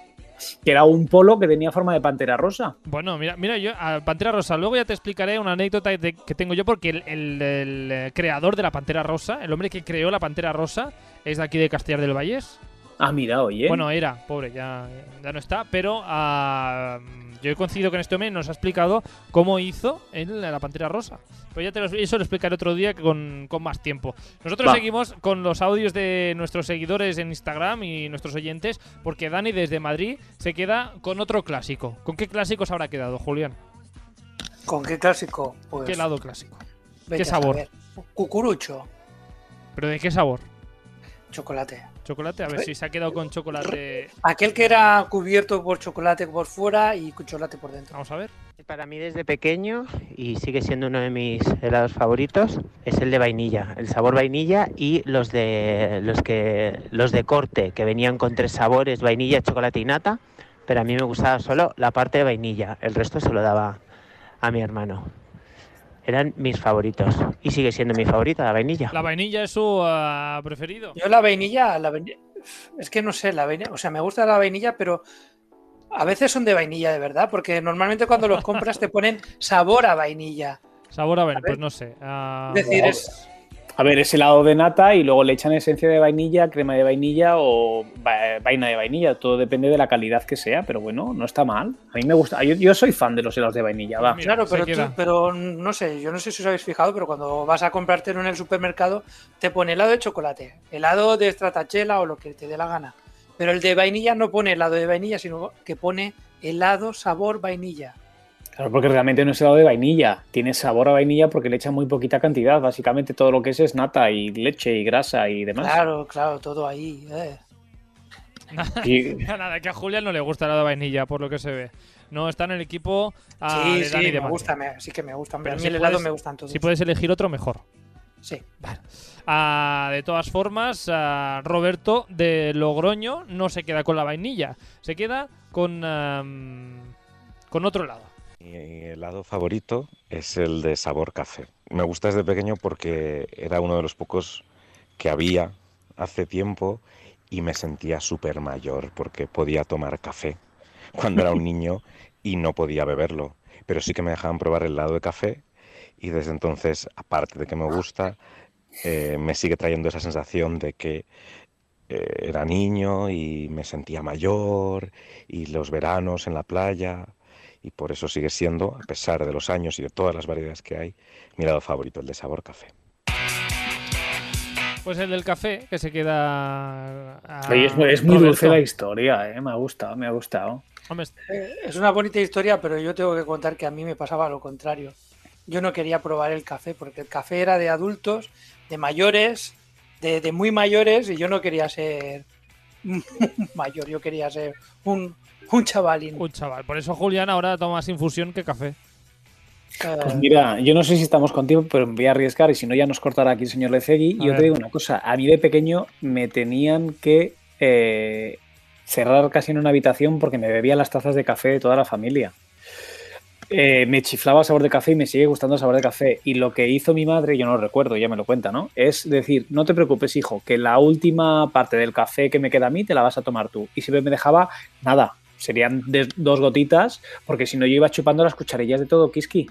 que era un polo que tenía forma de Pantera Rosa. Bueno, mira, mira yo, a Pantera Rosa, luego ya te explicaré una anécdota de- que tengo yo, porque el, el- el, eh, creador de la Pantera Rosa, el hombre que creó la Pantera Rosa, es de aquí de Castellar del Vallés. Ah, mira, oye. Bueno, era, pobre, ya, ya no está, pero ah, yo he coincidido con este hombre y nos ha explicado cómo hizo él la Pantera Rosa. Pues ya te lo, eso lo explicaré otro día con, con más tiempo. Nosotros Va. seguimos con los audios de nuestros seguidores en Instagram y nuestros oyentes, porque Dani desde Madrid se queda con otro clásico. ¿Con qué clásicos habrá quedado, Julián? ¿Con qué clásico? Pues, ¿Qué helado clásico? qué sabor? Cucurucho, ¿Pero de qué sabor? chocolate. ¿Chocolate? A ver si se ha quedado con chocolate. Aquel que era cubierto por chocolate por fuera y con chocolate por dentro. Vamos a ver. Para mí desde pequeño, y sigue siendo uno de mis helados favoritos, es el de vainilla, el sabor vainilla y los de los que los de corte, que venían con tres sabores, vainilla, chocolate y nata, pero a mí me gustaba solo la parte de vainilla, el resto se lo daba a mi hermano. Eran mis favoritos y sigue siendo mi favorita la vainilla. ¿La vainilla es su ah, preferido? Yo la vainilla, la vainilla- es que no sé, la vainilla, o sea, me gusta la vainilla, pero a veces son de vainilla de verdad, porque normalmente cuando los compras te ponen sabor a vainilla. Sabor a vainilla, ver. pues no sé. ah, Es decir, es, A ver, es helado de nata y luego le echan esencia de vainilla, crema de vainilla o va- vaina de vainilla. Todo depende de la calidad que sea, pero bueno, no está mal. A mí me gusta. Yo, yo soy fan de los helados de vainilla, va. Mira, claro, pero, tú- queda. pero no sé, yo no sé si os habéis fijado, pero cuando vas a comprártelo en el supermercado, te pone helado de chocolate, helado de stratachela o lo que te dé la gana. Pero el de vainilla no pone helado de vainilla, sino que pone helado sabor vainilla. Claro, porque realmente no es helado de vainilla. Tiene sabor a vainilla porque le echan muy poquita cantidad. Básicamente todo lo que es es nata y leche y grasa y demás. Claro, claro, todo ahí. eh. Y- [LAUGHS] Nada, que a Julián no le gusta la de vainilla, por lo que se ve. No está en el equipo ah, sí, sí, de me gusta, me- sí que me gusta. Pero a mí si el helado puedes- me gustan todos. Si puedes elegir otro, mejor. Sí. Ah, de todas formas, ah, Roberto de Logroño no se queda con la vainilla, se queda con, con otro helado. Mi helado favorito es el de sabor café. Me gusta desde pequeño porque era uno de los pocos que había hace tiempo y me sentía súper mayor porque podía tomar café cuando era un [LAUGHS] niño y no podía beberlo. Pero sí que me dejaban probar el helado de café y desde entonces, aparte de que me gusta, eh, me sigue trayendo esa sensación de que eh, era niño y me sentía mayor y los veranos en la playa y por eso sigue siendo, a pesar de los años y de todas las variedades que hay, mi helado favorito, el de sabor café. Pues el del café, que se queda... a Oye, es, muy- es muy dulce la historia, ¿eh? Me ha gustado, me ha gustado. Eh, Es una bonita historia, pero yo tengo que contar que a mí me pasaba lo contrario. Yo no quería probar el café porque el café era de adultos, de mayores, de, de muy mayores y yo no quería ser [LAUGHS] mayor, yo quería ser un, [LAUGHS] un chavalín. Un chaval. Por eso Julián ahora toma más infusión que café. Pues mira, yo no sé si estamos contigo, pero me voy a arriesgar y si no ya nos cortará aquí el señor Lecegui. A Y yo ver. te digo una cosa, a mí de pequeño me tenían que eh, cerrar casi en una habitación porque me bebía las tazas de café de toda la familia. Eh, me chiflaba el sabor de café y me sigue gustando el sabor de café. Y lo que hizo mi madre, yo no lo recuerdo, ya me lo cuenta, ¿no? Es decir, no te preocupes, hijo, que la última parte del café que me queda a mí te la vas a tomar tú. Y siempre me dejaba nada, serían dos gotitas, porque si no yo iba chupando las cucharillas de todo, Kiski.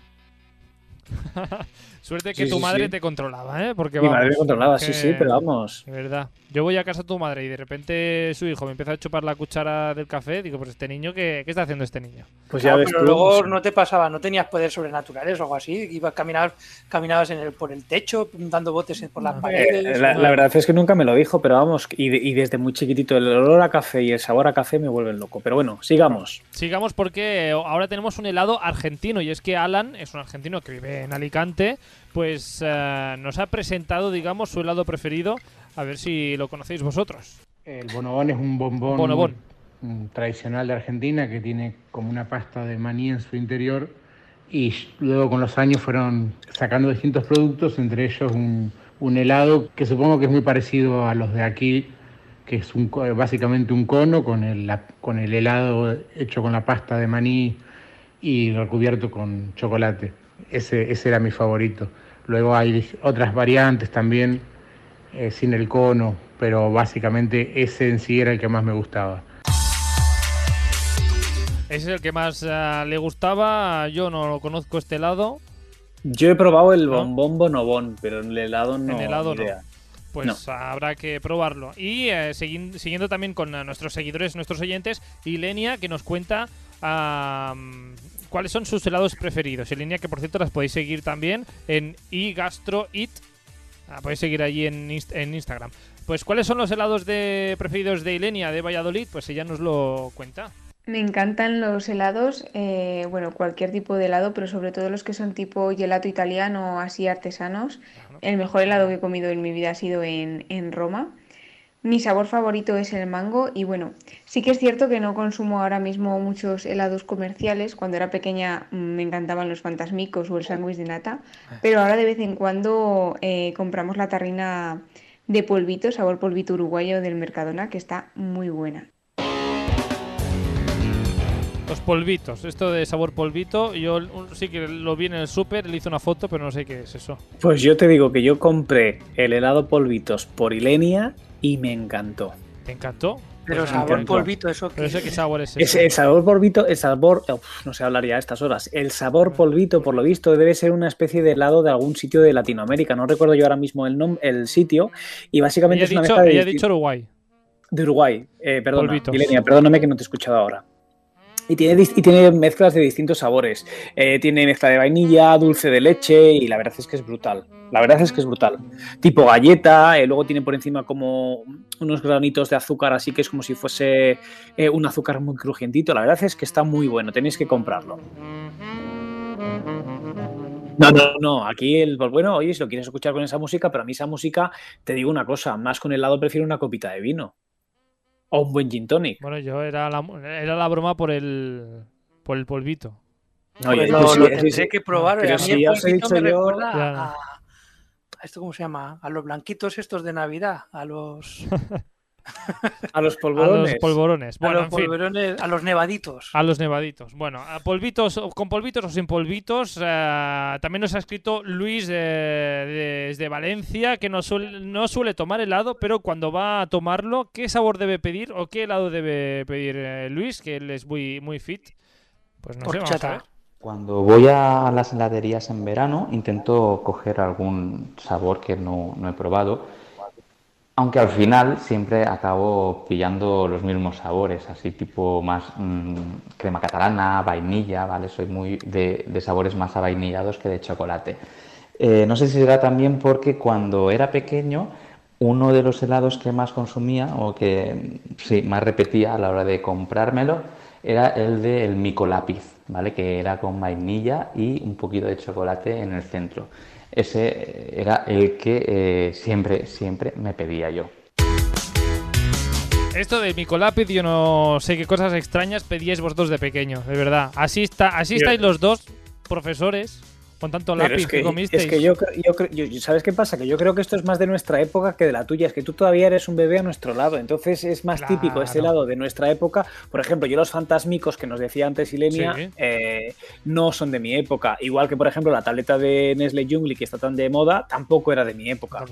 [LAUGHS] Suerte que Sí, tu sí, madre sí. te controlaba, ¿eh? Porque Mi madre me controlaba, que- sí, sí, pero vamos. De verdad. Yo voy a casa de tu madre y de repente su hijo me empieza a chupar la cuchara del café. Digo, pues este niño, ¿qué, qué está haciendo este niño? Pues Claro, ya ves pero tú, luego sí. no te pasaba, no tenías poderes sobrenaturales o algo así. Ibas caminar, caminabas en el, por el techo, dando botes por las paredes. Eh, la, la verdad es que nunca me lo dijo, pero vamos, y, y desde muy chiquitito el olor a café y el sabor a café me vuelven loco. Pero bueno, sigamos. Sigamos porque ahora tenemos un helado argentino y es que Alan es un argentino que vive en Alicante, pues eh, nos ha presentado, digamos, su helado preferido. A ver si lo conocéis vosotros. El bonobón es un bombón Bonobón. mm, tradicional de Argentina que tiene como una pasta de maní en su interior y luego con los años fueron sacando distintos productos, entre ellos un, un helado que supongo que es muy parecido a los de aquí, que es un, básicamente un cono con el, la- con el helado hecho con la pasta de maní y recubierto con chocolate. Ese, ese era mi favorito. Luego hay otras variantes también eh, sin el cono, pero básicamente ese en sí era el que más me gustaba. Ese es el que más eh, le gustaba. Yo no lo conozco este helado. Yo he probado el bombón bonobón, pero en el helado no. en helado no. Pues No. habrá que probarlo. Y eh, segui- siguiendo también con eh, nuestros seguidores, nuestros oyentes, Ilenia que nos cuenta cuáles son sus helados preferidos. Ilenia que por cierto las podéis seguir también en iGastroIt. La podéis seguir allí en, Inst- en Instagram. Pues cuáles son los helados de preferidos de Ilenia de Valladolid, pues ella nos lo cuenta. Me encantan los helados, eh, bueno, cualquier tipo de helado, pero sobre todo los que son tipo gelato italiano, así artesanos. El mejor helado que he comido en mi vida ha sido en, en Roma. Mi sabor favorito es el mango y bueno, sí que es cierto que no consumo ahora mismo muchos helados comerciales. Cuando era pequeña mm, me encantaban los fantasmicos o el sándwich de nata, pero ahora de vez en cuando eh, compramos la tarrina de polvito, sabor polvito uruguayo del Mercadona, que está muy buena. Los polvitos, esto de sabor polvito, yo un- sí que lo vi en el súper, le hice una foto, pero no sé qué es eso. Pues yo te digo que yo compré el helado polvitos por Ilenia y me encantó. ¿Te encantó? Pero Pues sabor encantó. polvito, eso Pero que ese qué sabor es Es ese. el sabor polvito, el sabor, uf, no sé hablar ya a estas horas. El sabor polvito, por lo visto, debe ser una especie de helado de algún sitio de Latinoamérica. No recuerdo yo ahora mismo el nombre, el sitio. Y básicamente Ella es ha una dicho, mezcla de, ella ha dicho Uruguay. de Uruguay. Eh, perdona, Polvitos. Milenia, perdóname que no te he escuchado ahora. Y tiene, y tiene mezclas de distintos sabores. Eh, tiene mezcla de vainilla, dulce de leche y la verdad es que es brutal. La verdad es que es brutal. Tipo galleta, eh, luego tiene por encima como unos granitos de azúcar, así que es como si fuese eh, un azúcar muy crujientito. La verdad es que está muy bueno, tenéis que comprarlo. No, no, no, aquí el pues bueno, oye, si lo quieres escuchar con esa música, pero a mí esa música, te digo una cosa, más con helado prefiero una copita de vino. O un buen gin tonic. Bueno, yo era la, era la broma por el, por el polvito. No, Oye, Pues lo, pues sí, lo tendré sí. que probar. Pero a mí si el ya os he polvito dicho me yo- recuerda Ya. a, a esto cómo se llama, a los blanquitos estos de Navidad, a los [LAUGHS] A los [LAUGHS] A polvorones. los polvorones. a los en fin. polvorones, a los nevaditos. A los nevaditos. Bueno, a polvitos, o- con polvitos o sin polvitos. eh, también nos ha escrito Luis eh, desde Valencia que no suele, no suele tomar helado, pero cuando va a tomarlo, ¿qué sabor debe pedir o qué helado debe pedir eh, Luis? Que él es muy, muy fit. Pues no sé, vamos a ver. Cuando voy a las heladerías en verano intento coger algún sabor que no, no he probado, aunque al final siempre acabo pillando los mismos sabores, así tipo más mm, crema catalana, vainilla, ¿vale? Soy muy de, sabores más avainillados que de chocolate. Eh, no sé si será también porque cuando era pequeño uno de los helados que más consumía o que sí, más repetía a la hora de comprármelo era el del mico lápiz, ¿vale? Que era con vainilla y un poquito de chocolate en el centro. Ese era el que eh, siempre, siempre me pedía yo. Esto de Micolápiz, yo no sé qué cosas extrañas pedíais vosotros de pequeño, de verdad. Así está, así estáis los dos profesores con tanto lápiz es que, que, comisteis. es que yo, yo, yo- ¿sabes qué pasa? Que yo creo que esto es más de nuestra época que de la tuya. Es que tú todavía eres un bebé a nuestro lado. Entonces es más típico ese Claro. lado de nuestra época. Por ejemplo, yo los fantasmicos que nos decía antes Ilenia Sí. eh, no son de mi época. Igual que, por ejemplo, la tableta de Nestle Jungli que está tan de moda tampoco era de mi época.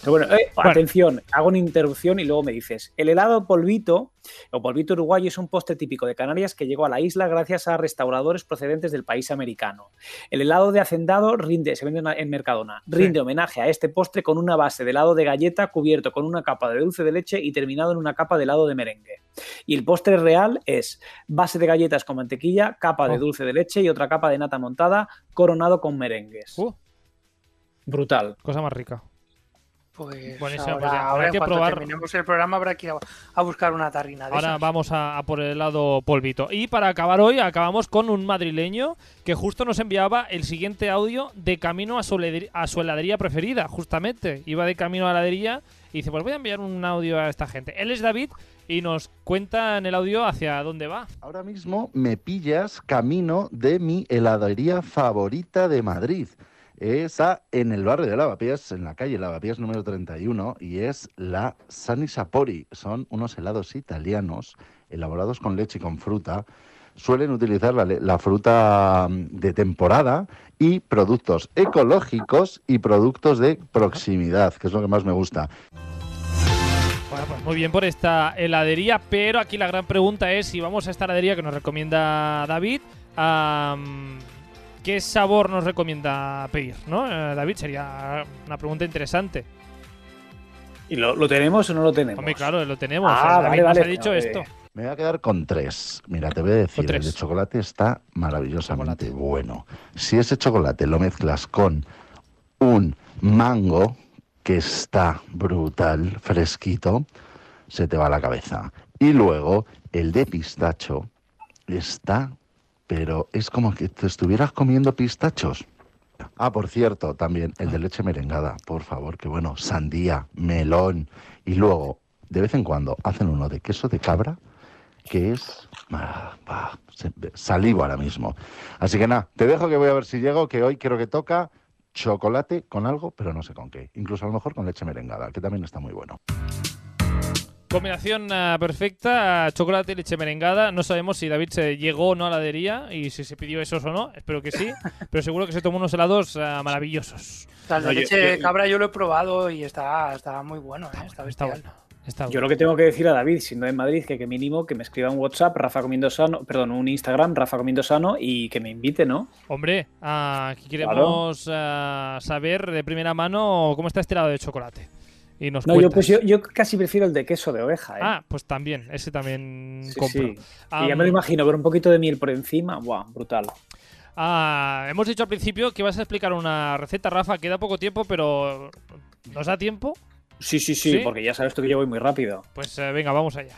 Pero bueno, eh, Bueno. atención, hago una interrupción y luego me dices, el helado polvito o polvito uruguayo es un postre típico de Canarias que llegó a la isla gracias a restauradores procedentes del país americano. El helado de hacendado rinde, se vende en- en Mercadona, rinde homenaje a este postre con una base de helado de galleta cubierto con una capa de dulce de leche y terminado en una capa de helado de merengue. Y el postre real es base de galletas con mantequilla, capa de Oh. dulce de leche y otra capa de nata montada coronado con merengues. Uh. Brutal. Cosa más rica. Pues Buenísimo, ahora, pues ya, ahora habrá en que probar. terminemos el programa habrá que ir a, a buscar una tarrina de Ahora esas. vamos a, a por el helado polvito. Y para acabar hoy, acabamos con un madrileño que justo nos enviaba el siguiente audio de camino a su, heladería- a su heladería preferida, justamente. Iba de camino a la heladería y dice, pues voy a enviar un audio a esta gente. Él es David y nos cuenta en el audio hacia dónde va. Ahora mismo me pillas camino de mi heladería favorita de Madrid. Está en el barrio de Lavapiés, en la calle Lavapiés número 31, y es la Sani Sapori. Son unos helados italianos elaborados con leche y con fruta. Suelen utilizar la, fruta mm, de temporada y productos ecológicos y productos de proximidad, que es lo que más me gusta. Bueno, pues muy bien por esta heladería, pero aquí la gran pregunta es si vamos a esta heladería que nos recomienda David, am, ¿qué sabor nos recomienda pedir? ¿no? Eh, David, sería una pregunta interesante. ¿Y lo, lo tenemos o no lo tenemos? Hombre, claro, lo tenemos. Ah, eh, David vale, nos vale. ha dicho esto. Me voy a quedar con tres. Mira, te voy a decir, tres. el de chocolate está maravillosamente bueno. Si ese chocolate lo mezclas con un mango, que está brutal, fresquito, se te va la cabeza. Y luego el de pistacho está, pero es como que te estuvieras comiendo pistachos. Ah, por cierto, también el de leche merengada, por favor, que bueno, sandía, melón. Y luego, de vez en cuando, hacen uno de queso de cabra, que es... ah, bah, salivo ahora mismo. Así que nada, te dejo que voy a ver si llego, que hoy creo que toca chocolate con algo, pero no sé con qué. Incluso a lo mejor con leche merengada, que también está muy bueno. Combinación ah, perfecta, chocolate y leche merengada. No sabemos si David se llegó o no a la heladería y si se pidió esos o no. Espero que sí. [LAUGHS] pero seguro que se tomó unos helados ah, maravillosos. O sea, el de No, yo- leche de yo- cabra yo lo he probado y está, está muy bueno, ¿eh? está, Está bestial. bueno. Está Yo lo que tengo que decir a David, siendo en Madrid, que, que mínimo que me escriba un WhatsApp, Rafa Comiendo Sano, perdón, un Instagram, Rafa Comiendo Sano, y que me invite, ¿no? Hombre, aquí queremos ah, saber de primera mano cómo está este helado de chocolate. Y nos No, yo, pues yo, yo casi prefiero el de queso de oveja, ¿eh? Ah, pues también, ese también Sí, compro. sí. Y ya me lo imagino, con un poquito de miel por encima, ¡buah! Brutal. ah, hemos dicho al principio que vas a explicar una receta, Rafa. Queda poco tiempo, pero ¿nos da tiempo? Sí, sí, sí, ¿Sí? porque ya sabes tú que yo voy muy rápido. Pues eh, venga, vamos allá.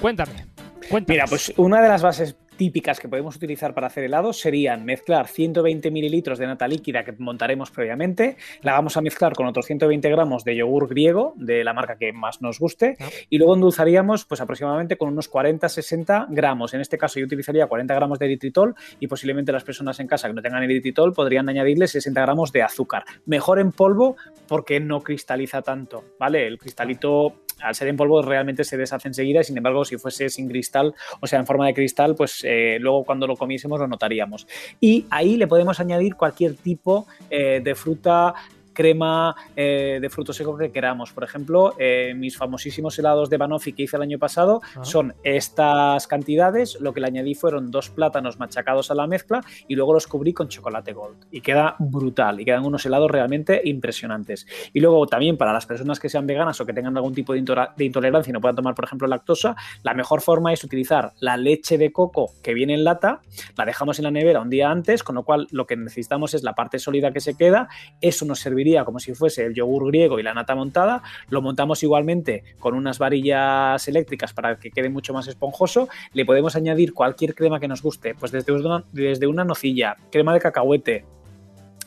Cuéntame. Cuéntame. Mira, pues una de las bases típicas que podemos utilizar para hacer helados serían mezclar 120 mililitros de nata líquida que montaremos previamente, la vamos a mezclar con otros 120 gramos de yogur griego de la marca que más nos guste y luego endulzaríamos pues aproximadamente con unos 40-60 gramos. En este caso yo utilizaría 40 gramos de eritritol y posiblemente las personas en casa que no tengan eritritol podrían añadirle 60 gramos de azúcar. Mejor en polvo porque no cristaliza tanto, ¿vale? El cristalito al ser en polvo realmente se deshace enseguida sin embargo si fuese sin cristal, o sea en forma de cristal, pues eh, luego cuando lo comiésemos lo notaríamos. Y ahí le podemos añadir cualquier tipo eh, de fruta crema eh, de fruto seco que queramos. Por ejemplo, eh, mis famosísimos helados de Banoffee que hice el año pasado son estas cantidades. Lo que le añadí fueron dos plátanos machacados a la mezcla y luego los cubrí con chocolate gold. Y queda brutal y quedan unos helados realmente impresionantes. Y luego también para las personas que sean veganas o que tengan algún tipo de, intolerancia y no puedan tomar, por ejemplo, lactosa, la mejor forma es utilizar la leche de coco que viene en lata, la dejamos en la nevera un día antes, con lo cual lo que necesitamos es la parte sólida que se queda. Eso nos como si fuese el yogur griego y la nata montada. Lo montamos igualmente con unas varillas eléctricas para que quede mucho más esponjoso. Le podemos añadir cualquier crema que nos guste, pues desde una, desde una nocilla, crema de cacahuete,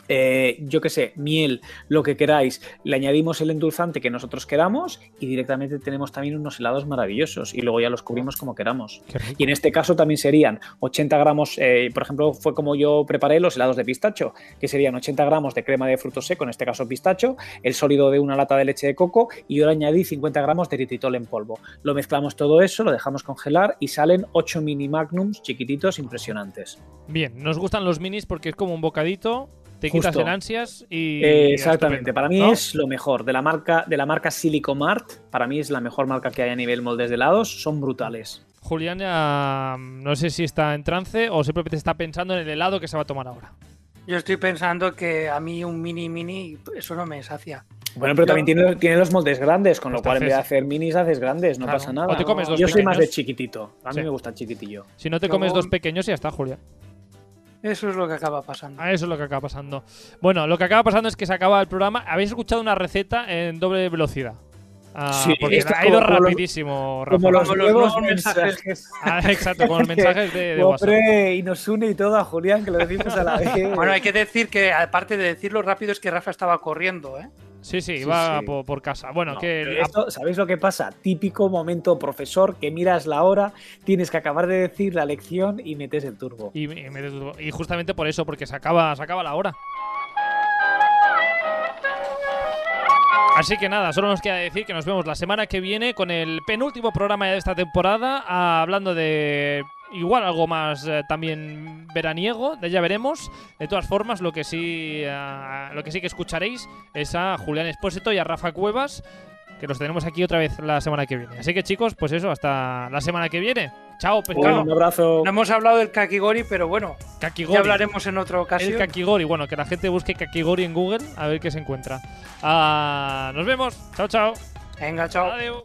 eh, yo qué sé, miel, lo que queráis, le añadimos el endulzante que nosotros queramos y directamente tenemos también unos helados maravillosos y luego ya los cubrimos como queramos. Y en este caso también serían 80 gramos, eh, por ejemplo, fue como yo preparé los helados de pistacho, que serían 80 gramos de crema de fruto seco, en este caso pistacho, el sólido de una lata de leche de coco y yo le añadí 50 gramos de eritritol en polvo. Lo mezclamos todo eso, lo dejamos congelar y salen 8 mini magnums chiquititos impresionantes. Bien, nos gustan los minis porque es como un bocadito te quitas Justo. el ansias y. Eh, exactamente, para mí ¿no? es lo mejor. De la marca, de la marca Silicomart, para mí es la mejor marca que hay a nivel moldes de helados, son brutales. Julián ya mm, no sé si está en trance o simplemente está pensando en el helado que se va a tomar ahora. Yo estoy pensando que a mí un mini mini, eso no me sacia. Bueno, pero Yo- también tiene, tiene los moldes grandes, con lo cual en vez de hacer minis haces grandes, no Claro. pasa nada. O te comes dos Yo soy más de chiquitito. A mí Sí. me gusta el chiquitillo. Si no te Luego- comes dos pequeños, ya está, Julián. Eso es lo que acaba pasando. Ah, Eso es lo que acaba pasando. Bueno, lo que acaba pasando es que se acaba el programa. Habéis escuchado una receta en doble velocidad. Ah, Sí, porque esto ha ido como rapidísimo, Como Rafa. los Como los nuevos nuevos mensajes. mensajes. [LAUGHS] Ah, exacto, con los [LAUGHS] mensajes de, de WhatsApp. Hombre, y nos une y todo a Julián, que lo decimos a la [LAUGHS] vez. Bueno, hay que decir que aparte de decirlo rápido es que Rafa estaba corriendo, ¿eh? Sí, sí, sí. Por, por casa. Bueno, No, que esto, ¿Sabéis lo que pasa? Típico momento profesor que miras la hora, tienes que acabar de decir la lección y metes el turbo. Y, y me- y justamente por eso, porque se acaba, se acaba la hora. Así que nada, solo nos queda decir que nos vemos la semana que viene con el penúltimo programa de esta temporada, hablando de igual algo más eh, también veraniego, de ya veremos. De todas formas, lo que sí, ah, lo que sí que escucharéis es a Julián Espósito y a Rafa Cuevas, que los tenemos aquí otra vez la semana que viene. Así que chicos, pues eso, hasta la semana que viene. Chao, pescado. Bueno, un abrazo. No hemos hablado del kakigori, pero bueno, Kakigori. ya hablaremos en otra ocasión. El Kakigori, bueno, que la gente busque Kakigori en Google a ver qué se encuentra. Ah, nos vemos. Chao, chao. Venga, chao. Adiós.